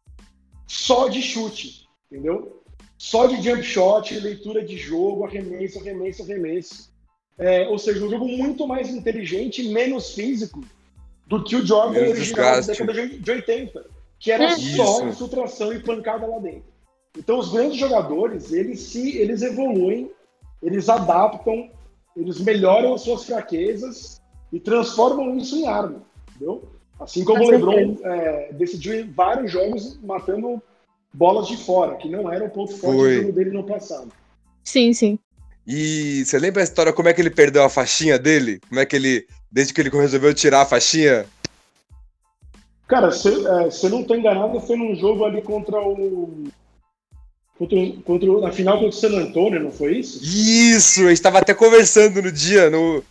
só de chute, entendeu? Só de jump shot, leitura de jogo, arremesso, arremesso, arremesso. É, ou seja, um jogo muito mais inteligente e menos físico do que o Jordan Menos original da década de de 80, que era Isso. só infiltração e pancada lá dentro. Então, os grandes jogadores, eles se eles evoluem, eles adaptam, eles melhoram as suas fraquezas e transformam isso em arma, entendeu? Assim como Com o LeBron é, decidiu em vários jogos matando bolas de fora, que não era o ponto forte Foi. do jogo dele no passado. Sim, sim. E você lembra a história como é que ele perdeu a faixinha dele? Como é que ele, desde que ele resolveu tirar a faixinha? Cara, se, é, se eu não tô enganado, foi num jogo ali contra o. Contra, contra, na final contra o San Antonio, não foi isso? Isso, a gente tava até conversando no dia, no...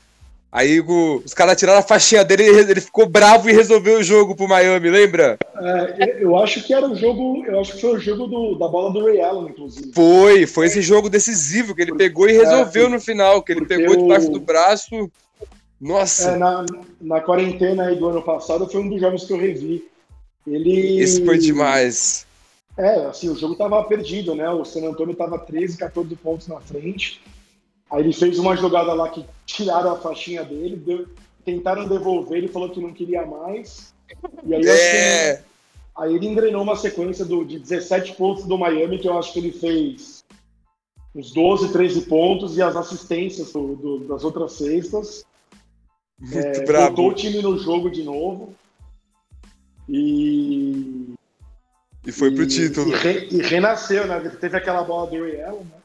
Aí o- os caras tiraram a faixinha dele e ele ficou bravo e resolveu o jogo pro Miami, lembra? É, eu acho que era o jogo. Eu acho que foi o jogo do- da bola do Ray Allen, inclusive. Foi, foi esse jogo decisivo que ele pegou e resolveu É, no final, que ele porque pegou debaixo o- do braço. Nossa, É, na, na quarentena aí do ano passado, foi um dos jogos que eu revi. Ele. esse foi demais. É, assim, o jogo tava perdido, né? O San Antonio tava 13, 14 pontos na frente. Aí ele fez uma jogada lá que tiraram a faixinha dele, deu- tentaram devolver, ele falou que não queria mais. E aí, É, ele- aí ele engrenou uma sequência do, de 17 pontos do Miami, que eu acho que ele fez uns 12, 13 pontos e as assistências do- do- das outras cestas. muito É, Botou brabo. o time no jogo de novo. E. E foi pro e- título. E, re- e renasceu, né? Teve aquela bola do Ray Allen, né?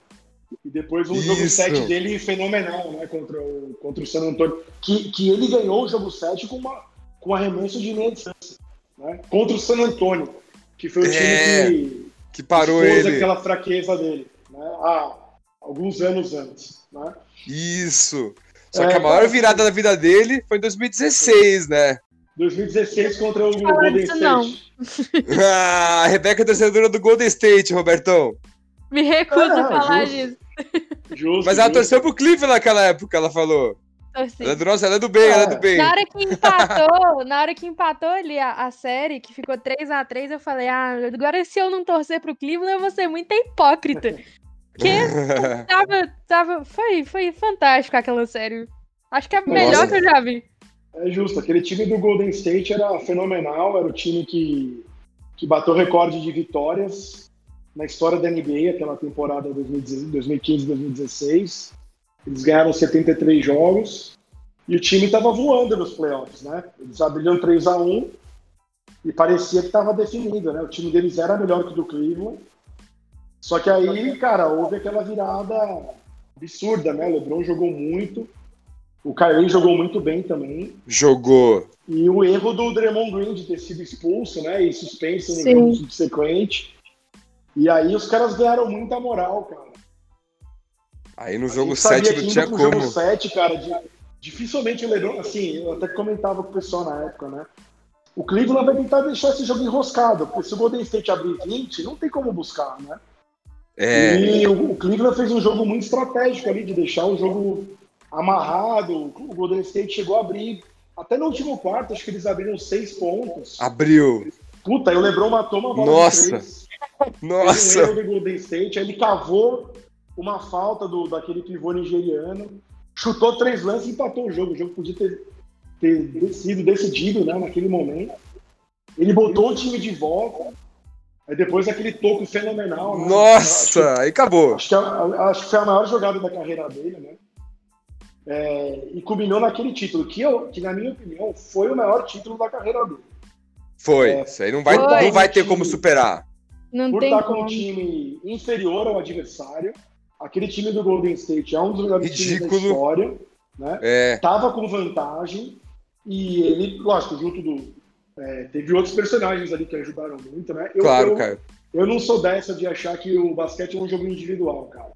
E depois um jogo Isso. 7 dele fenomenal, né? Contra o, contra o San Antonio. Que, que ele ganhou o jogo 7 com, uma, com arremesso de meia distância. Né? Contra o San Antonio, que foi o time É, que Que parou ele. aquela fraqueza dele. Né? Há alguns anos antes. Né? Isso. Só É, que a maior virada da vida dele foi em 2016, né? 2016 contra o Golden disso não. State. Ah, a Rebeca é torcedora do Golden State, Robertão. Me recuso Ah, a falar justo. disso. Justo, Mas ela justo. torceu pro Cleveland naquela época, ela falou. Torci. Ela é do nosso, ela é do bem, ela é do bem. Na hora que empatou, na hora que empatou ali a, a série, que ficou 3 a 3 eu falei, ah, agora se eu não torcer pro Cleveland, eu vou ser muito hipócrita. Porque tava, tava, foi, foi fantástico aquela série. Acho que é a melhor Nossa. que eu já vi. É justo, aquele time do Golden State era fenomenal, era o time que, que bateu recorde de vitórias na história da NBA, aquela temporada 2015-2016. Eles ganharam 73 jogos e o time estava voando nos playoffs, né? Eles abriram 3 a 1 e parecia que estava definido, né? O time deles era melhor que o do Cleveland. Só que aí, cara, houve aquela virada absurda, né? O LeBron jogou muito, o Kyrie jogou muito bem também. Jogou. E o erro do Draymond Green de ter sido expulso, né? E suspenso no Sim. jogo subsequente. E aí os caras ganharam muita moral, cara. Aí no jogo gente sabia 7 que não tinha pro como. jogo 7, cara, di- dificilmente o LeBron, assim, eu até comentava com o pessoal na época, né? O Cleveland vai tentar deixar esse jogo enroscado, porque se o Golden State abrir 20, não tem como buscar, né? É, E o, o Cleveland fez um jogo muito estratégico ali, de deixar o jogo amarrado. O Golden State chegou a abrir, até no último quarto, acho que eles abriram seis pontos. abriu. Puta, aí o LeBron matou uma bola Nossa. de três. Nossa. erro do Golden State, ele cavou uma falta do, daquele pivô nigeriano, chutou três lances e empatou o jogo. O jogo podia ter, ter sido decidido né, naquele momento. Ele botou o time de volta, aí depois aquele toco fenomenal. né? Acho Nossa, aí acabou. Acho que, a- acho que foi a maior jogada da carreira dele, né? É, e culminou naquele título, que, eu, que, na minha opinião, foi o maior título da carreira dele. Foi. É. Isso aí não vai, Foi. não vai ter como superar. Não Por tem estar com como. um time inferior ao adversário, aquele time do Golden State é um dos melhores times da Ridículo. história, né? É. Tava com vantagem e ele, lógico, junto do. é, teve outros personagens ali que ajudaram muito, né? Eu, Claro, eu, cara. eu não sou dessa de achar que o basquete é um jogo individual, cara.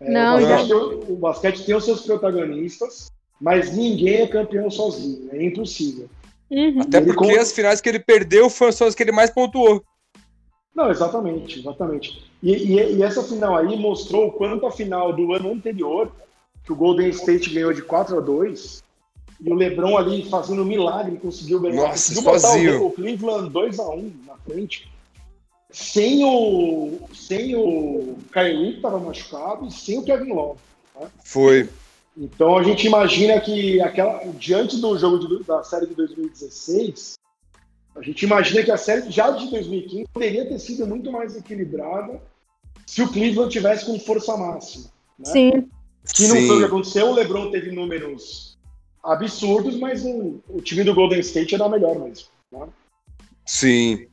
É, Não, o, basquete, tem- o basquete tem os seus protagonistas, mas ninguém é campeão sozinho. É impossível. Uhum. Até porque com- as finais que ele perdeu foram as que ele mais pontuou. Não, exatamente, exatamente. E, e- e essa final aí mostrou o quanto a final do ano anterior, que o Golden State ganhou de 4 a 2 e o LeBron ali fazendo um milagre conseguiu ganhar. Nossa, conseguiu sozinho. o, o Cleveland 2 a 1 na frente. Sem o, sem o Kyrie, que estava machucado, e sem o Kevin Love. Foi. Então a gente imagina que aquela, diante do jogo de- da série de 2016, a gente imagina que a série já de 2015 poderia ter sido muito mais equilibrada se o Cleveland tivesse com força máxima. Né? Sim. Que não foi o que Sim. aconteceu, o LeBron teve números absurdos, mas o, o time do Golden State era melhor mesmo. né? Sim.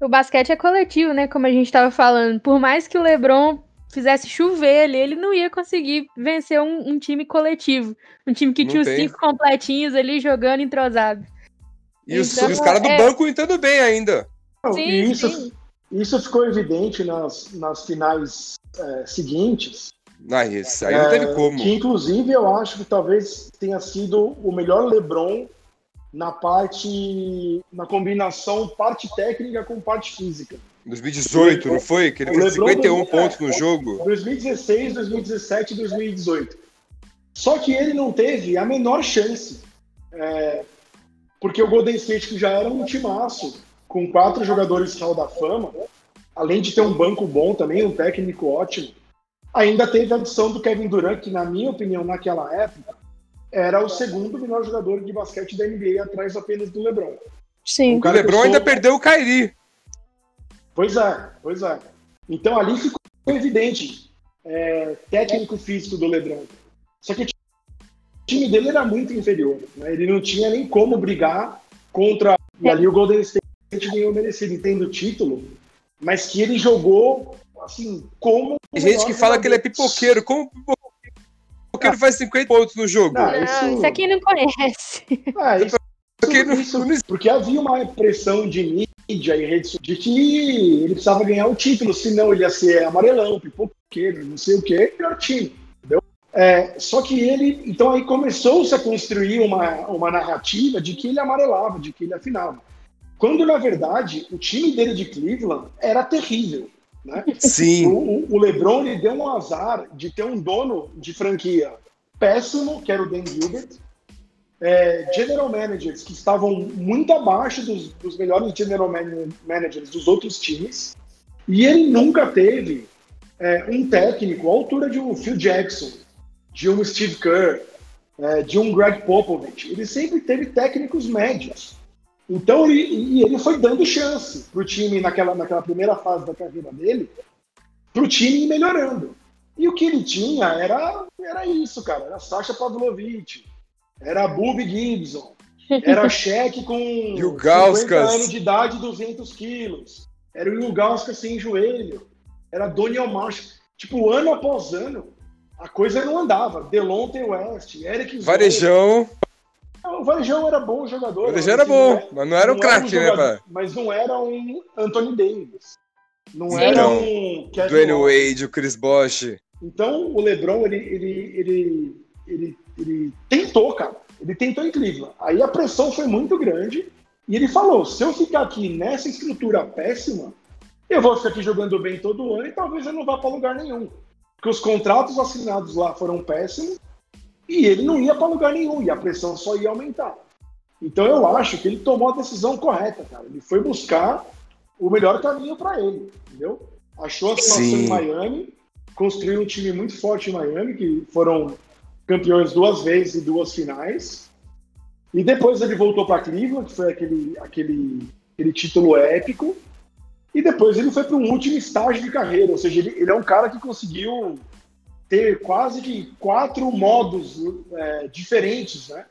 O basquete é coletivo, né? Como a gente tava falando. Por mais que o LeBron fizesse chover ali, ele não ia conseguir vencer um, um time coletivo. Um time que Não tinha os cinco completinhos ali jogando entrosado. E os, Então, os caras do é. banco entrando bem ainda. Não, Sim, e isso, sim. isso ficou evidente nas, nas finais é, seguintes, Ah, esse aí não teve É, como. Que inclusive eu acho que talvez tenha sido o melhor LeBron na parte, na combinação parte técnica com parte física. 2018, não foi? Que ele fez LeBron 51 do- pontos no é, jogo. 2016, 2017 e 2018. Só que ele não teve a menor chance. É, porque o Golden State, que já era um timaço, com quatro jogadores Hall da Fama, além de ter um banco bom também, um técnico ótimo, ainda teve a adição do Kevin Durant, que, na minha opinião, naquela época, era o segundo melhor jogador de basquete da NBA, atrás apenas do LeBron. Sim. O O LeBron ainda sou- perdeu o Kyrie. Pois é, pois é. Então ali ficou evidente é, técnico físico do LeBron. Só que time dele era muito inferior. né? Ele não tinha nem como brigar contra. E ali o Golden State ganhou merecido, entendo o título, mas que ele jogou assim como. Tem gente que fala que ele é pipoqueiro. Como pipoqueiro faz 50 pontos no jogo? Não, isso- isso aqui não conhece. Ah, isso, isso- não- porque havia uma pressão de mídia e redes de que ele precisava ganhar o título, senão ele ia ser amarelão, pipoqueiro, não sei o quê, melhor time? É, só que ele, então aí começou-se a construir uma, uma narrativa de que ele amarelava, de que ele afinava. Quando, na verdade, o time dele de Cleveland era terrível. Né? Sim. O, o- LeBron ele deu um azar de ter um dono de franquia péssimo, que era o Dan Gilbert, é, general managers que estavam muito abaixo dos, dos melhores general man- managers dos outros times, e ele nunca teve é, um técnico à altura de um Phil Jackson, de um Steve Kerr, é, de um Greg Popovich. Ele sempre teve técnicos médios. Então, ele, e ele foi dando chance para o time naquela, naquela primeira fase da carreira dele, para o time ir melhorando. E o que ele tinha era, era isso, cara. Era Sasha Pavlovich, era Booby Gibson, era Cheque com 50 Ilgauskas. anos de idade e 200 quilos. Era o Ilgauskas sem joelho. Era Doniel Marshall. Tipo, ano após ano, a coisa não andava. Delonte West, Eric. Varejão. Não, O Varejão era bom jogador. O Varejão era bom, é- mas não era um craque, né, jogador- pai? Mas não era um Anthony Davis. Não Sim. era Não. um Dwayne. Wade, o Chris Bosh. Então, o LeBron, ele, ele, ele, ele, ele tentou, cara. Ele tentou em Cleveland. Aí a pressão foi muito grande. E ele falou: se eu ficar aqui nessa estrutura péssima, eu vou ficar aqui jogando bem todo ano e talvez eu não vá para lugar nenhum. Porque os contratos assinados lá foram péssimos e ele não ia para lugar nenhum. E a pressão só ia aumentar. Então eu acho que ele tomou a decisão correta, cara. Ele foi buscar o melhor caminho para ele, entendeu? Achou a situação Sim. em Miami, construiu um time muito forte em Miami, que foram campeões duas vezes e duas finais. E depois ele voltou para Cleveland, que foi aquele, aquele, aquele título épico. E depois ele foi para um último estágio de carreira, ou seja, ele, ele é um cara que conseguiu ter quase que quatro modos é, diferentes, né?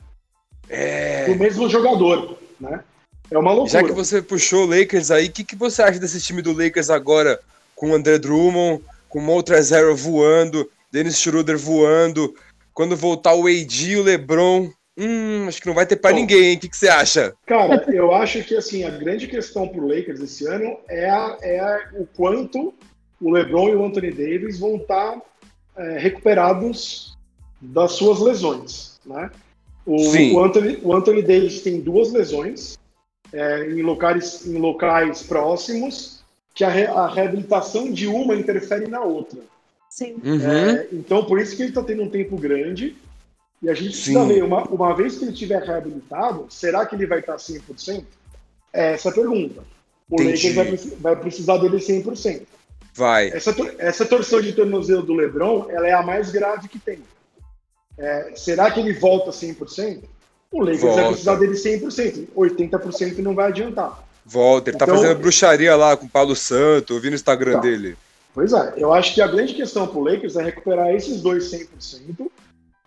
É. Do mesmo jogador, né? É uma loucura. Já que você puxou o Lakers aí, o que, que você acha desse time do Lakers agora? Com o André Drummond, com o Montrezl voando, Dennis Schroeder voando. Quando voltar o AD e o LeBron, hum, acho que não vai ter Bom. ninguém, hein? O que, que você acha? Cara, eu acho que assim, a grande questão pro Lakers esse ano é, é o quanto o LeBron e o Anthony Davis vão estar é, recuperados das suas lesões, né? O, o, Anthony, o Anthony Davis tem duas lesões é, em, locais, em locais próximos, que a, re, a reabilitação de uma interfere na outra. Sim. Uhum. É, então, por isso que ele está tendo um tempo grande. E a gente precisa Sim. ver, uma, uma vez que ele estiver reabilitado, será que ele vai estar 100%? É essa a pergunta. O Entendi. Lakers vai, vai precisar dele 100%. Vai. Essa, essa torção de tornozelo do LeBron, ela é a mais grave que tem. É, será que ele volta 100%? O Lakers volta. vai precisar dele 100%. 80% não vai adiantar. Volta. Ele tá então, tá fazendo bruxaria lá com o Paulo Santo. Eu vi no Instagram tá. dele. Pois é, eu acho que a grande questão para o Lakers é recuperar esses dois 100%.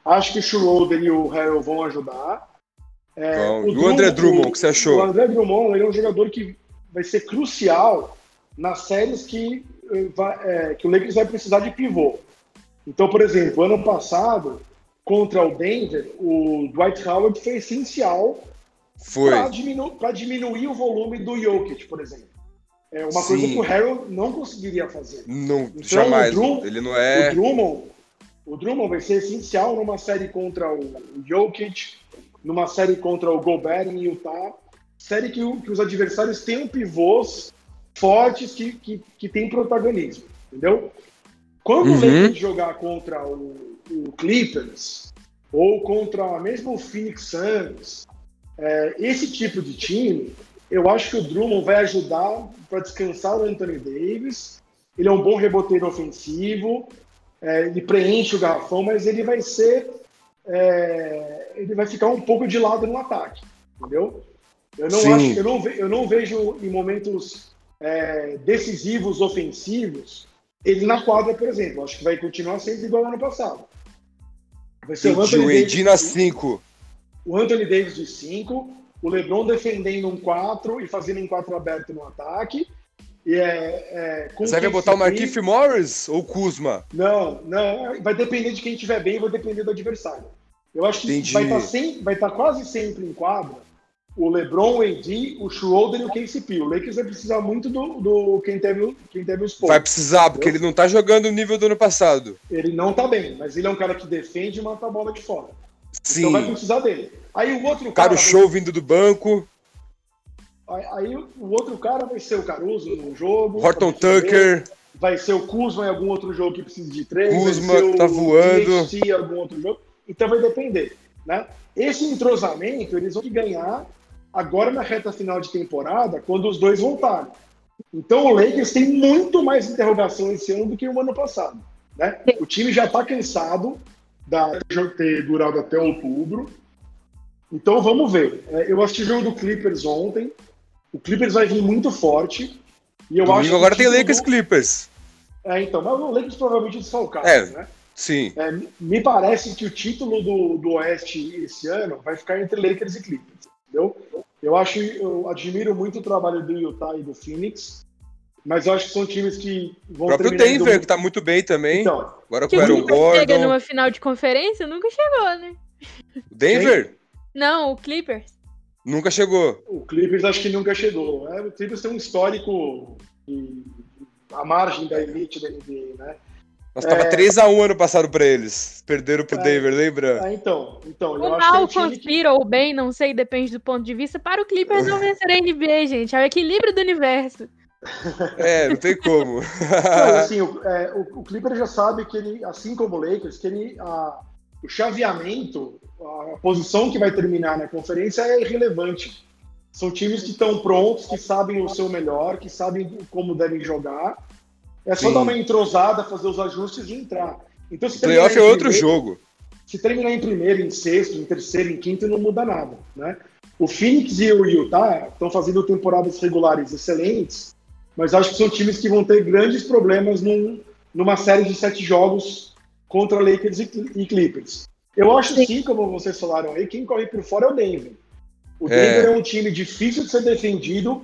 Acho que o Schroeder e o Harrell vão ajudar. É, o, e o André Drummond, o que você achou? O André Drummond ele é um jogador que vai ser crucial nas séries que, é, que o Lakers vai precisar de pivô. Então, por exemplo, ano passado, contra o Denver, o Dwight Howard foi essencial para diminu diminuir o volume do Jokic, por exemplo. É uma Sim. coisa que o Harold não conseguiria fazer. Não, então, jamais. Drum, ele não é. O Drummond, o Drummond vai ser essencial numa série contra o Jokic, numa série contra o Gobert em Utah. Série que, que os adversários tenham pivôs fortes que, que, que têm protagonismo, entendeu? Quando uhum. o Lakers jogar contra o, o, Clippers ou contra mesmo o Phoenix Suns, é, esse tipo de time, eu acho que o Drummond vai ajudar para descansar o Anthony Davis. Ele é um bom reboteiro ofensivo, é, ele preenche o garrafão, mas ele vai ser. É, ele vai ficar um pouco de lado no ataque, entendeu? Eu não, acho, eu não, ve, eu não vejo em momentos é, decisivos ofensivos ele na quadra, por exemplo. Acho que vai continuar sendo igual ao ano passado. Vai ser Entendi, o Anthony Davis. 5. O Anthony Davis de 5, o LeBron defendendo um 4 e fazendo um 4 aberto no ataque. E é, é, Você vai botar o Marquinhos Morris ou Kuzma? Não, não. Vai depender de quem estiver bem, vai depender do adversário. Eu acho que Entendi. vai estar, tá sem, vai estar tá quase sempre em quadra o LeBron, o AD, o Schroeder e o KCP. O Lakers vai precisar muito do, do quem, teve, quem teve os pontos. Vai precisar, porque ele não tá jogando o nível do ano passado. Ele não tá bem, mas ele é um cara que defende e mata a bola de fora. Sim. Então vai precisar dele. Aí o outro cara. Cara, show vai... vindo do banco. Aí, o outro cara vai ser o Caruso no jogo. Horton Tucker. Vai ser o Kuzma em algum outro jogo que precisa de três. Kuzma tá voando. em algum outro jogo. Então vai depender. Né? Esse entrosamento eles vão ganhar agora na reta final de temporada, quando os dois voltarem. Então o Lakers tem muito mais interrogação esse ano do que o ano passado. Né? O time já está cansado da ter durado até outubro. Então vamos ver. É, eu assisti o jogo do Clippers ontem. O Clippers vai vir muito forte. E eu Domingo acho agora tem Lakers do... Clippers. É, então, mas o Lakers provavelmente desfalcado, é, né? Sim. É, me parece que o título do, do Oeste esse ano vai ficar entre Lakers e Clippers, entendeu? Eu acho, eu admiro muito o trabalho do Utah e do Phoenix, mas eu acho que são times que vão. O próprio Denver, que tá muito bem também. Então, Agora com o Aaron Gordon. chega numa final de conferência, nunca chegou, né? Denver? Não, o Clippers. Nunca chegou. O Clippers acho que nunca chegou. É, o Clippers tem um histórico de, à margem da elite da NBA, né? Nós é... tava 3x1 ano passado pra eles. Perderam pro é... Denver, lembra? É, então, então. O mal é conspira que... ou bem, não sei, depende do ponto de vista. Para o Clippers não vencer a NBA, gente. É o equilíbrio do universo. É, não tem como. não, assim, o, é, o, o Clippers já sabe que ele, assim como o Lakers, que ele, a, o chaveamento, a posição que vai terminar na conferência é irrelevante. São times que estão prontos, que sabem o seu melhor, que sabem como devem jogar é só Sim. dar uma entrosada, fazer os ajustes e entrar. Então, se Playoff é outro primeiro, jogo. Se terminar em primeiro, em sexto, em terceiro, em quinto, não muda nada. Né? O Phoenix e o Utah estão fazendo temporadas regulares excelentes, mas acho que são times que vão ter grandes problemas num, numa série de sete jogos contra Lakers e, Clippers. Eu acho sim, como vocês falaram aí, quem corre por fora é o Denver. O Denver é, é um time difícil de ser defendido,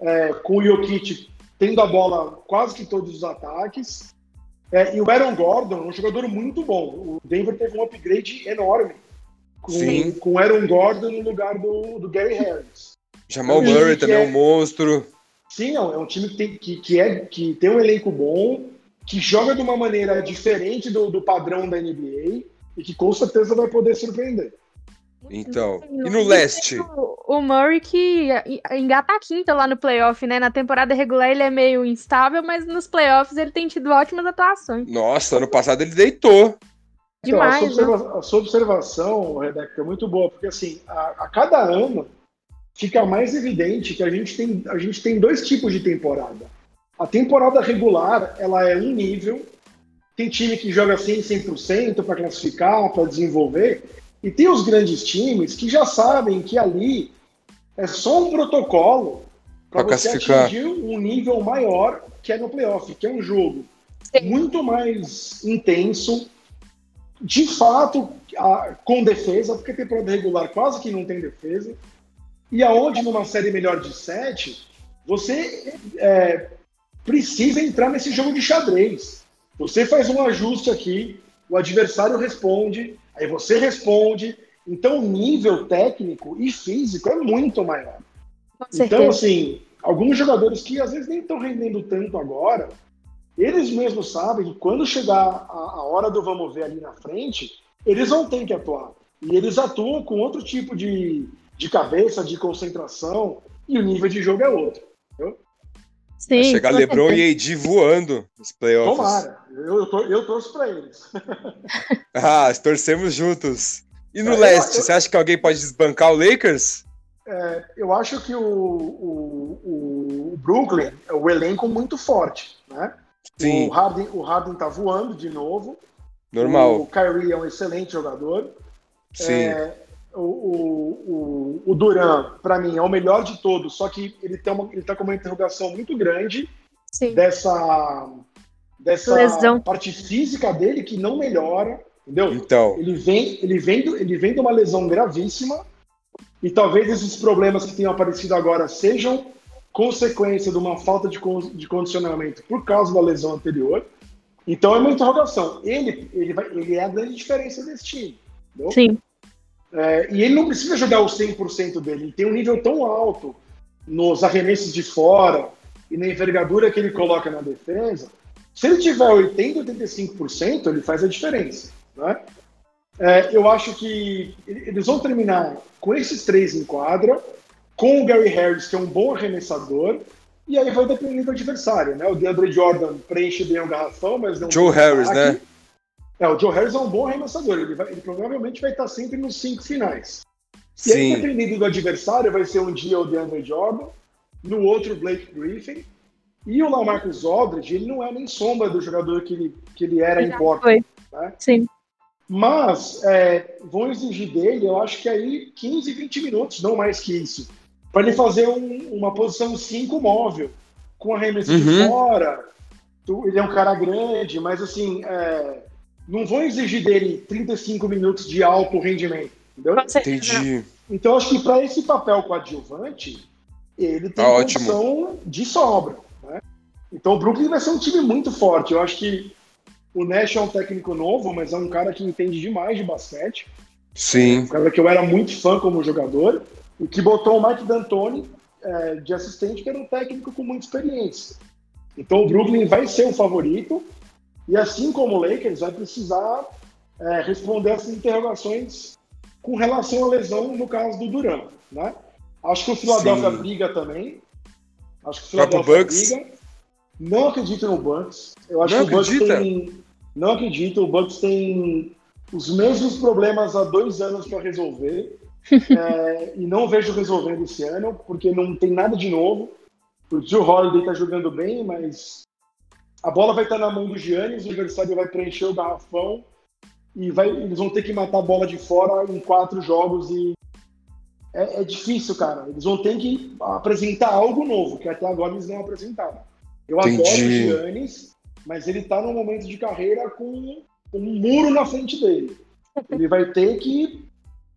é, com o Jokic tendo a bola quase que todos os ataques. É, e o Aaron Gordon, um jogador muito bom. O Denver teve um upgrade enorme com, com o Aaron Gordon no lugar do, do Gary Harris. Jamal é Murray também é um monstro. Sim, é um time que tem, que, que, é, que tem um elenco bom, que joga de uma maneira diferente do, do padrão da NBA e que com certeza vai poder surpreender. Então, e no leste? O Murray que engata a quinta lá no playoff, né? Na temporada regular ele é meio instável, mas nos playoffs ele tem tido ótimas atuações. Nossa, ano passado ele deitou. Demais, então, a, sua observa a, sua observação, Rebeca, é muito boa, porque assim, a, a, cada ano fica mais evidente que a gente, tem, a gente tem dois tipos de temporada. A temporada regular, ela é um nível, tem time que joga assim 100% para classificar, para desenvolver, e tem os grandes times que já sabem que ali é só um protocolo para você atingir um nível maior que é no playoff, que é um jogo Sim. muito mais intenso, de fato, com defesa, porque temporada regular quase que não tem defesa, e aonde numa série melhor de sete, você é, precisa entrar nesse jogo de xadrez. Você faz um ajuste aqui, o adversário responde, aí você responde. Então, o nível técnico e físico é muito maior. Então, assim, alguns jogadores que às vezes nem estão rendendo tanto agora, eles mesmos sabem que quando chegar a, a hora do vamos ver ali na frente, eles vão ter que atuar. E eles atuam com outro tipo de, de cabeça, de concentração, e o nível de jogo é outro. Entendeu? Sim, Vai chegar LeBron e AD voando nos playoffs. Tomara, eu, eu, eu torço para eles. ah, torcemos juntos. E no é, leste, eu, você acha que alguém pode desbancar o Lakers? É, eu acho que o, o, o, Brooklyn é o elenco muito forte, né? Sim. O Harden, o Harden tá voando de novo. Normal. O Kyrie é um excelente jogador. Sim. É, o, o, o, Duran, para mim, é o melhor de todos, só que ele, tem uma, ele tá com uma interrogação muito grande Sim. dessa, dessa Lesão. parte física dele que não melhora, entendeu? Então. Ele vem, ele, vem do, ele vem de uma lesão gravíssima e talvez esses problemas que tenham aparecido agora sejam consequência de uma falta de, de condicionamento por causa da lesão anterior. Então é uma interrogação. Ele, ele, vai, ele é a grande diferença desse time. Entendeu? Sim. É, e ele não precisa jogar o 100% dele. Ele tem um nível tão alto nos arremessos de fora e na envergadura que ele coloca na defesa. Se ele tiver 80%, 85%, ele faz a diferença. Né? É, eu acho que eles vão terminar com esses três em quadra, com o Gary Harris, que é um bom arremessador, e aí vai depender do adversário. Né? O DeAndre Jordan preenche bem o garrafão, mas não. Joe Harris, ataque. né? É, o Joe Harris é um bom arremessador, ele, vai, ele provavelmente vai estar sempre nos cinco finais. E aí, dependendo do adversário, vai ser um dia o DeAndre Jordan, no outro o Blake Griffin, e o Lamarcus Aldridge, ele não é nem sombra do jogador que ele, que ele era em Portland. Né? Sim. Mas é, vão exigir dele, eu acho que aí 15, 20 minutos, não mais que isso, para ele fazer um, uma posição 5 móvel, com arremesso uhum. de fora. Ele é um cara grande, mas assim, é, não vão exigir dele 35 minutos de alto rendimento. Entendeu? Entendi. Então, acho que para esse papel coadjuvante, ele tem tá condição de sobra. Né? Então, o Brooklyn vai ser um time muito forte. Eu acho que o Nash é um técnico novo, mas é um cara que entende demais de basquete. Sim. Um cara que eu era muito fã como jogador. E que botou o Mike D'Antoni é, de assistente, que era um técnico com muita experiência. Então, o Brooklyn vai ser o favorito. E assim como o Lakers, vai precisar é, responder essas interrogações com relação à lesão no caso do Duran. Né? Acho que o Philadelphia Sim. briga também. Acho que o Philadelphia briga. Não acredito no Bucks. Eu acho não que o Bucks acredita? tem. Não acredito. O Bucks tem os mesmos problemas há dois anos para resolver. é, e não vejo resolvendo esse ano, porque não tem nada de novo. O Joe Holiday está jogando bem, mas a bola vai estar na mão do Giannis, o adversário vai preencher o garrafão e vai, eles vão ter que matar a bola de fora em quatro jogos e é, é, difícil, cara. Eles vão ter que apresentar algo novo, que até agora eles não apresentaram. Eu Entendi. adoro o Giannis, mas ele tá num momento de carreira com um muro na frente dele. Ele vai ter que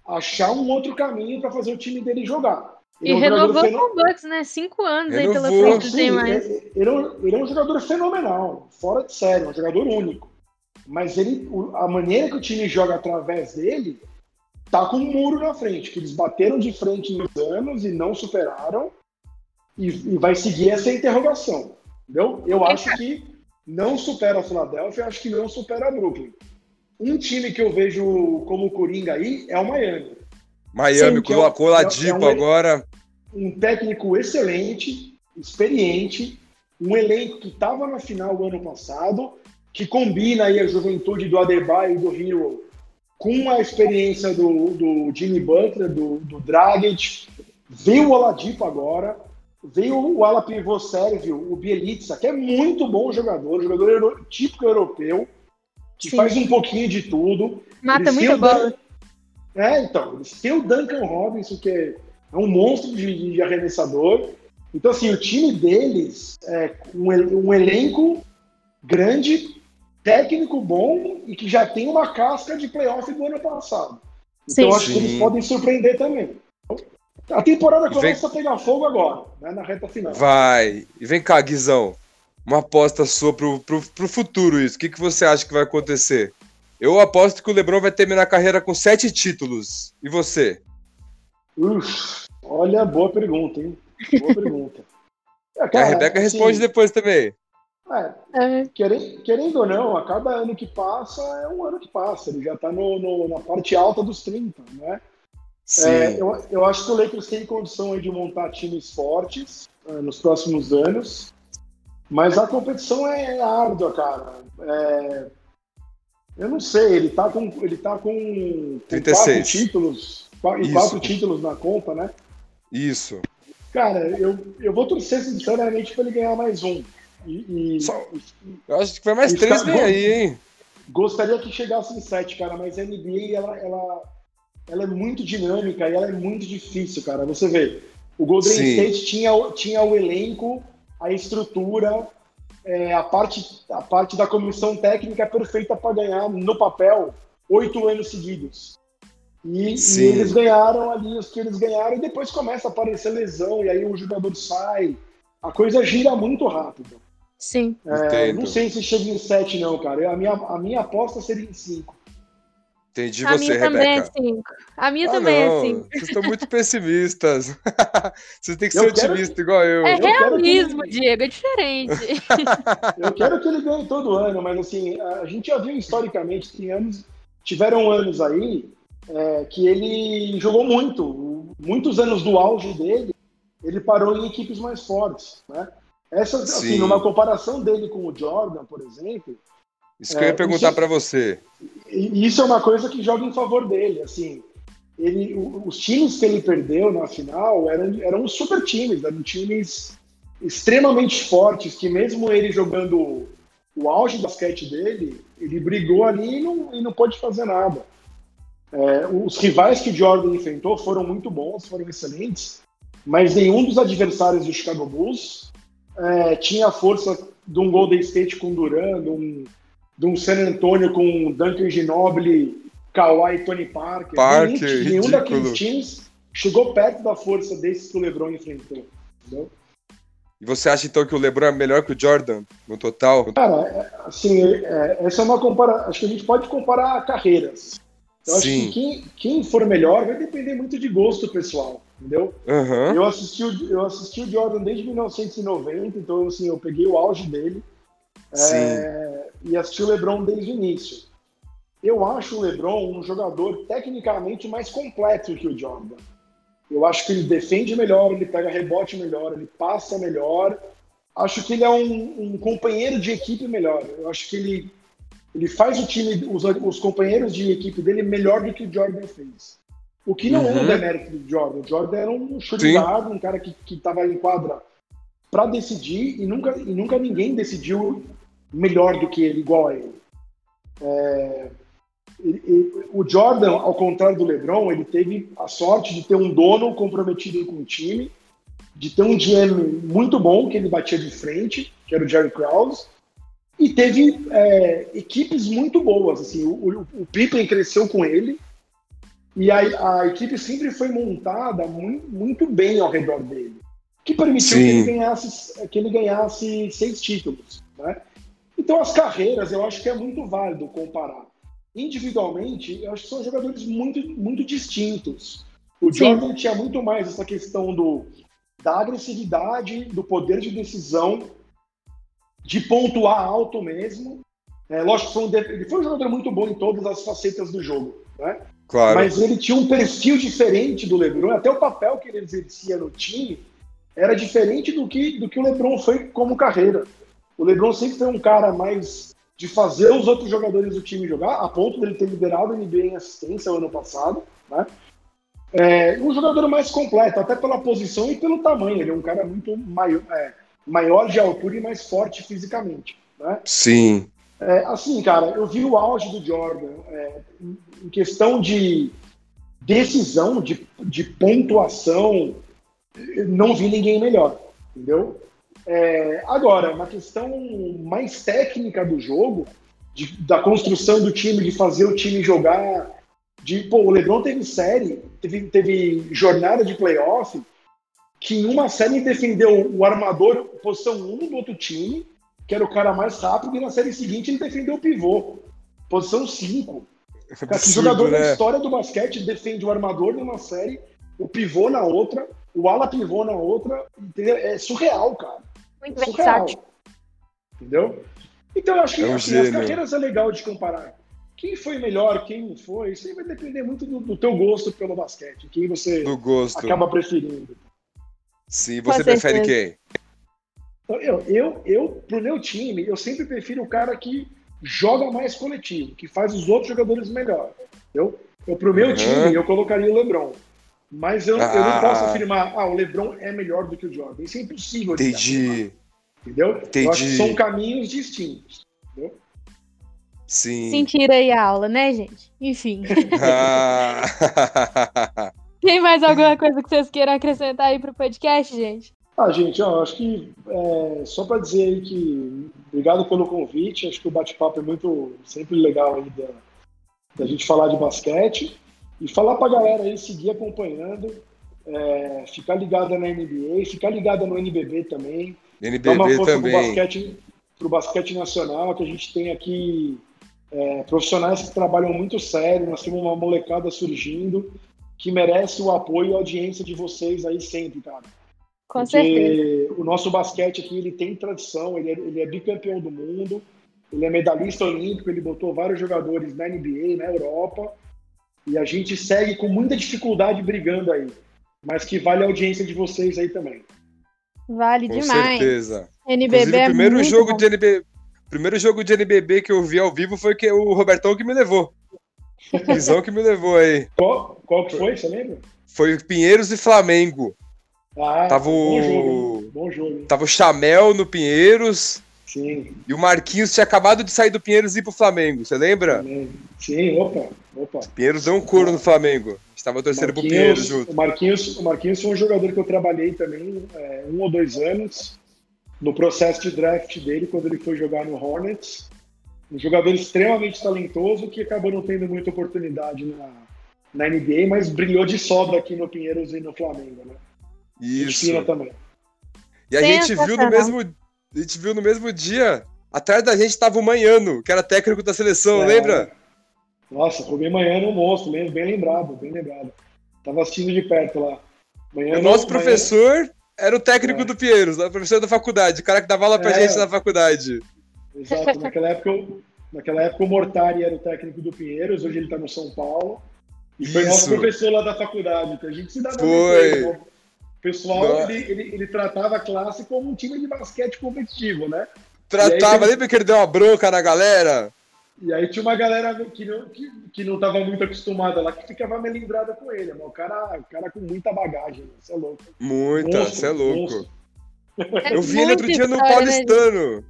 achar um outro caminho para fazer o time dele jogar. Ele e é um renovou com o Bucks, né? Cinco anos renovou. aí pela frente, tem mais. Ele, ele, é ele, é um jogador fenomenal, fora de série, um jogador único. Mas ele, a maneira que o time joga através dele tá com um muro na frente, que eles bateram de frente nos anos e não superaram. E, e vai seguir essa interrogação. Entendeu? Eu acho que não supera a Philadelphia, acho que não supera a Brooklyn. Um time que eu vejo como Coringa aí é o Miami. Miami Sim, colocou é, Ladipo é um, agora. Um técnico excelente, experiente, um elenco que estava na final o ano passado, que combina aí a juventude do Adebayo e do Hero com a experiência do, do Jimmy Butler, do, do Dragic. Veio o Oladipo agora, veio o ala pivô sérvio, o Bielitsa, que é muito bom jogador, jogador euro, típico europeu, que Sim. faz um pouquinho de tudo. Mata muita bola. É, então, eles têm o Duncan Robinson, que é, um monstro de, de, arremessador. Então, assim, o time deles é um, um elenco grande, técnico bom e que já tem uma casca de playoff do ano passado. Então, Sim. acho que eles podem surpreender também. A temporada começa vem... a pegar fogo agora, né, na reta final. Vai. E vem cá, Guizão. Uma aposta sua pro, pro, pro futuro isso. O que, que você acha que vai acontecer? Eu aposto que o Lebron vai terminar a carreira com sete títulos. E você? Uf, olha, boa pergunta, hein? Boa pergunta. É, cara, a Rebeca assim, responde depois também. É, é. Querendo, querendo, ou não, a cada ano que passa é um ano que passa. Ele já está no, no, na parte alta dos 30, né? É, eu, eu acho que o Lakers tem condição de montar times fortes uh, nos próximos anos, mas a competição é árdua, cara. É, eu não sei, ele tá com, ele tá com, com quatro títulos, quatro, quatro títulos na conta, né? Isso. Cara, eu, eu vou torcer sinceramente para ele ganhar mais um. E, e, Só, eu acho que foi mais três vem aí, hein? Gostaria que chegasse em sete, cara, mas a NBA, ela, ela ela é muito dinâmica e ela é muito difícil, cara. Você vê, o Golden Sim. State tinha, tinha o elenco, a estrutura, é, a, parte, a parte da comissão técnica perfeita para ganhar no papel oito anos seguidos. E, e, eles ganharam ali os que eles ganharam e depois começa a aparecer lesão e aí o jogador sai. A coisa gira muito rápido. Sim. É, não sei se chega em sete, não, cara. A minha, a minha aposta seria em cinco. Entendi a você, minha Rebeca. Também é cinco. A minha ah, também é não. é cinco. Vocês estão muito pessimistas. Vocês têm que ser otimistas igual eu. É eu realismo, ele... Diego, é diferente. eu quero que ele ganhe todo ano, mas assim, a gente já viu historicamente que anos, tiveram anos aí é, que ele jogou muito. Muitos anos do auge dele, ele parou em equipes mais fortes, né? Essa, assim, numa comparação dele com o Jordan, por exemplo, isso que eu ia é, perguntar para você. Isso é uma coisa que joga em favor dele. Assim, ele, os times que ele perdeu na final eram, eram super times, eram times extremamente fortes, que mesmo ele jogando o auge do basquete dele, ele brigou ali e não, e não pôde fazer nada. É, os rivais que o Jordan enfrentou foram muito bons, foram excelentes, mas nenhum dos adversários do Chicago Bulls é, tinha a força de um Golden State com Durant, de um de um San Antonio com Duncan Ginobili, Kawhi e Tony Parker. Parker nenhum, nenhum daqueles times chegou perto da força desses que o LeBron enfrentou. Entendeu? E você acha então que o LeBron é melhor que o Jordan no total? Cara, é, assim, é, essa é uma comparação. Acho que a gente pode comparar carreiras. Eu acho Sim. que quem, quem for melhor vai depender muito de gosto pessoal, entendeu? Uhum. Eu, assisti o, eu assisti o Jordan desde 1990, então assim, eu peguei o auge dele. É, e assisti o LeBron desde o início. Eu acho o LeBron um jogador tecnicamente mais completo que o Jordan. Eu acho que ele defende melhor, ele pega rebote melhor, ele passa melhor. Acho que ele é um, um companheiro de equipe melhor. Eu acho que ele, ele faz o time, os, os companheiros de equipe dele melhor do que o Jordan fez. O que não uhum. é um uhum. demérito do Jordan. O Jordan era um chute um cara que estava em quadra para decidir e nunca, e nunca ninguém decidiu melhor do que ele, igual a ele. É, ele, o Jordan, ao contrário do LeBron, ele teve a sorte de ter um dono comprometido com o time, de ter um GM muito bom que ele batia de frente, que era o Jerry Krause, e teve é, equipes muito boas. Assim, o, o, o Pippen cresceu com ele e a, a equipe sempre foi montada muito, muito, bem ao redor dele, que permitiu que ele, ganhasse, que ele ganhasse seis títulos. Né? Então, as carreiras, eu acho que é muito válido comparar. Individualmente, eu acho que são jogadores muito, muito distintos. O Sim. Jordan tinha muito mais essa questão do, da agressividade, do poder de decisão. de pontuar alto mesmo. É, lógico que foi um, ele foi um jogador muito bom em todas as facetas do jogo, né? Claro. Mas ele tinha um perfil diferente do LeBron, até o papel que ele exercia no time era diferente do que, do que o LeBron foi como carreira. O LeBron sempre foi um cara mais de fazer os outros jogadores do time jogar, a ponto dele ter liderado o NBA em assistência no ano passado, né? É, um jogador mais completo, até pela posição e pelo tamanho. Ele é um cara muito maior, é, maior de altura e mais forte fisicamente. Né? Sim. É, assim, cara, eu vi o auge do Jordan é, em questão de decisão, de, de pontuação, não vi ninguém melhor, entendeu? É, agora, uma questão mais técnica do jogo, de, da construção do time, de fazer o time jogar, de, pô, o LeBron teve série, teve, teve jornada de playoff, que em uma série defendeu o armador posição 1 do outro time, que era o cara mais rápido, e na série seguinte ele defendeu o pivô, posição 5. Cara, que jogador né? na história do basquete defende o armador numa série, o pivô na outra, o ala pivô na outra? É surreal, cara. Muito é surreal. Entendeu? Então eu acho que é um assim, as carreiras é legal de comparar. Quem foi melhor, quem não foi, isso aí vai depender muito do, do teu gosto pelo basquete, quem você acaba preferindo. Sim, você prefere quem? Eu, eu, eu, pro meu time, eu sempre prefiro o cara que joga mais coletivo, que faz os outros jogadores melhor. Eu, eu pro meu uhum. time, eu colocaria o LeBron. Mas eu, ah. eu não posso ah. afirmar, ah, o LeBron é melhor do que o Jordan. Isso é impossível. Entendi. Entendeu? Entendi. Eu acho que são caminhos distintos. Entendeu? Sim. Sentiram aí a aula, né, gente? Enfim. Ah. Tem mais alguma coisa que vocês queiram acrescentar aí pro podcast, gente? Ah, gente, ó, acho que é, só para dizer aí que obrigado pelo convite, acho que o bate-papo é muito sempre legal aí da, da gente falar de basquete e falar para a galera aí seguir acompanhando, é, ficar ligada na NBA, ficar ligada no NBB também, NBB dar uma força também. Pro basquete, pro basquete nacional, que a gente tem aqui é, profissionais que trabalham muito sério, nós temos uma molecada surgindo que merece o apoio e a audiência de vocês aí sempre, cara. Com Porque certeza. O nosso basquete aqui, ele tem tradição, ele é, ele é bicampeão do mundo, ele é medalhista olímpico, ele botou vários jogadores na NBA, na Europa, e a gente segue com muita dificuldade brigando aí, mas que vale a audiência de vocês aí também. Vale com demais. Com certeza. NBB é o primeiro jogo bom. de NBB, primeiro jogo de NBB que eu vi ao vivo foi que o Robertão que me levou. Visão que me levou aí. Qual, qual que foi, você lembra? Foi Pinheiros e Flamengo. Ah, tava bom jogo, bom jogo. Tava o Chamel no Pinheiros. Sim. E o Marquinhos tinha acabado de sair do Pinheiros e ir pro Flamengo, você lembra? Sim, opa, opa. Pinheiros deu um couro no Flamengo. Estava torcendo pro Pinheiros junto. O Marquinhos, o Marquinhos foi um jogador que eu trabalhei também é, um ou dois anos no processo de draft dele, quando ele foi jogar no Hornets. Um jogador extremamente talentoso que acabou não tendo muita oportunidade na, na NBA, mas brilhou de sobra aqui no Pinheiros e no Flamengo, né? Isso. também. E a gente viu no mesmo, a gente viu no mesmo dia, atrás da gente tava o Manhano, que era técnico da seleção, é. lembra? Nossa, o Manhano é um monstro, bem lembrado, bem lembrado. Tava assistindo de perto lá. Manhano, o nosso professor Manhano... era o técnico é. do Pinheiros, o professor da faculdade, o cara que dava aula pra é. gente na faculdade. Exato, naquela época, naquela época o Mortari era o técnico do Pinheiros, hoje ele tá no São Paulo. E foi Isso. nosso professor lá da faculdade, que a gente se dava Foi. Bem, o pessoal, ele, ele, ele, tratava a classe como um time de basquete competitivo, né? Tratava, aí, lembra que ele deu uma bronca na galera? E aí tinha uma galera que não, que, que não tava muito acostumada lá, que ficava melindrada com ele. Mas o cara, o cara com muita bagagem, você é louco. Muita, você é louco. É Eu vi ele outro dia no né, Paulistano. Né?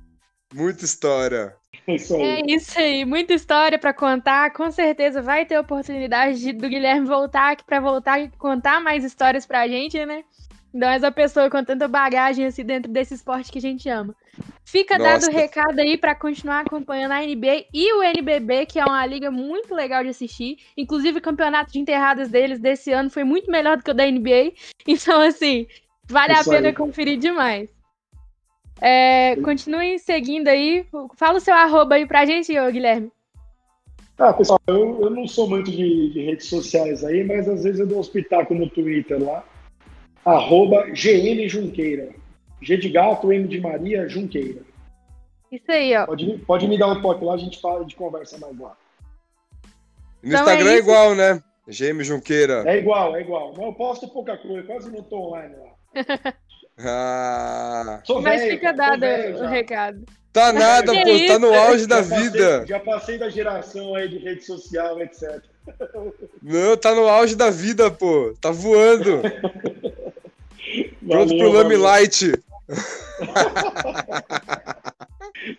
Muita história. É isso aí, muita história para contar. Com certeza vai ter oportunidade de, do Guilherme voltar aqui para voltar e contar mais histórias pra gente, né? Ainda mais a pessoa com tanta bagagem assim dentro desse esporte que a gente ama. Fica Nossa. dado o recado aí para continuar acompanhando a NBA e o NBB, que é uma liga muito legal de assistir. Inclusive, o campeonato de enterradas deles desse ano foi muito melhor do que o da NBA. Então, assim, vale Isso a pena aí. conferir demais. É, continuem seguindo aí. Fala o seu arroba aí pra gente, Guilherme. Ah, pessoal, eu, eu não sou muito de, de, redes sociais aí, mas às vezes eu dou um espetáculo no Twitter lá arroba GM Junqueira. G de gato, M de Maria, Junqueira. Isso aí, ó. Pode, pode me dar um toque lá, a gente fala, gente conversa mais lá. No Então é Instagram é, isso. igual, né? Gêmeo Junqueira. É igual, é igual. Não, eu posto pouca coisa, quase não tô online lá. Ah, Sou Mas velho, fica dado o recado. tá nada, pô. Tá no auge da passei- vida. já passei da geração aí de rede social, etc. Não, tá no auge da vida, pô. Tá voando. Pronto pro Lame. Light.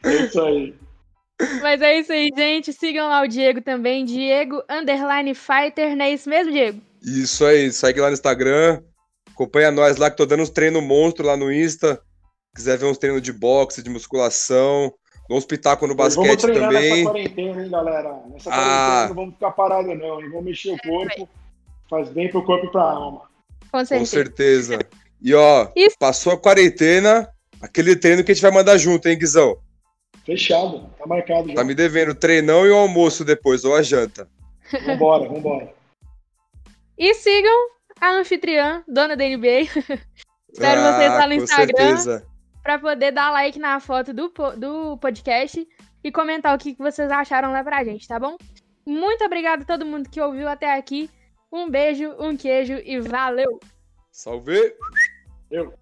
É isso aí. Mas é isso aí, gente. Sigam lá o Diego também. Diego Underline Fighter, não é isso mesmo, Diego? Isso aí, segue lá no Instagram. Acompanha nós lá que tô dando uns treinos monstro lá no Insta. Quiser ver uns treinos de boxe, de musculação. Dou uns pitacos no vamos basquete treinar também. nessa quarentena, hein, galera? Nessa Ah. quarentena não vamos ficar parados, não, hein? Vamos mexer o corpo. Faz bem pro corpo e pra alma. Com Com certeza. certeza. E ó, Isso. passou a quarentena, aquele treino que a gente vai mandar junto, hein, Guizão? Fechado, tá marcado já. Tá me devendo o treinão e o almoço depois, ou a janta. Vambora, vambora. E sigam a anfitriã, dona da NBA, Espero Ah, vocês lá no Instagram. pra poder dar like na foto do, do podcast e comentar o que que vocês acharam lá pra gente, tá bom? Muito obrigado a todo mundo que ouviu até aqui. Um beijo, um queijo e valeu! Salve! Eu.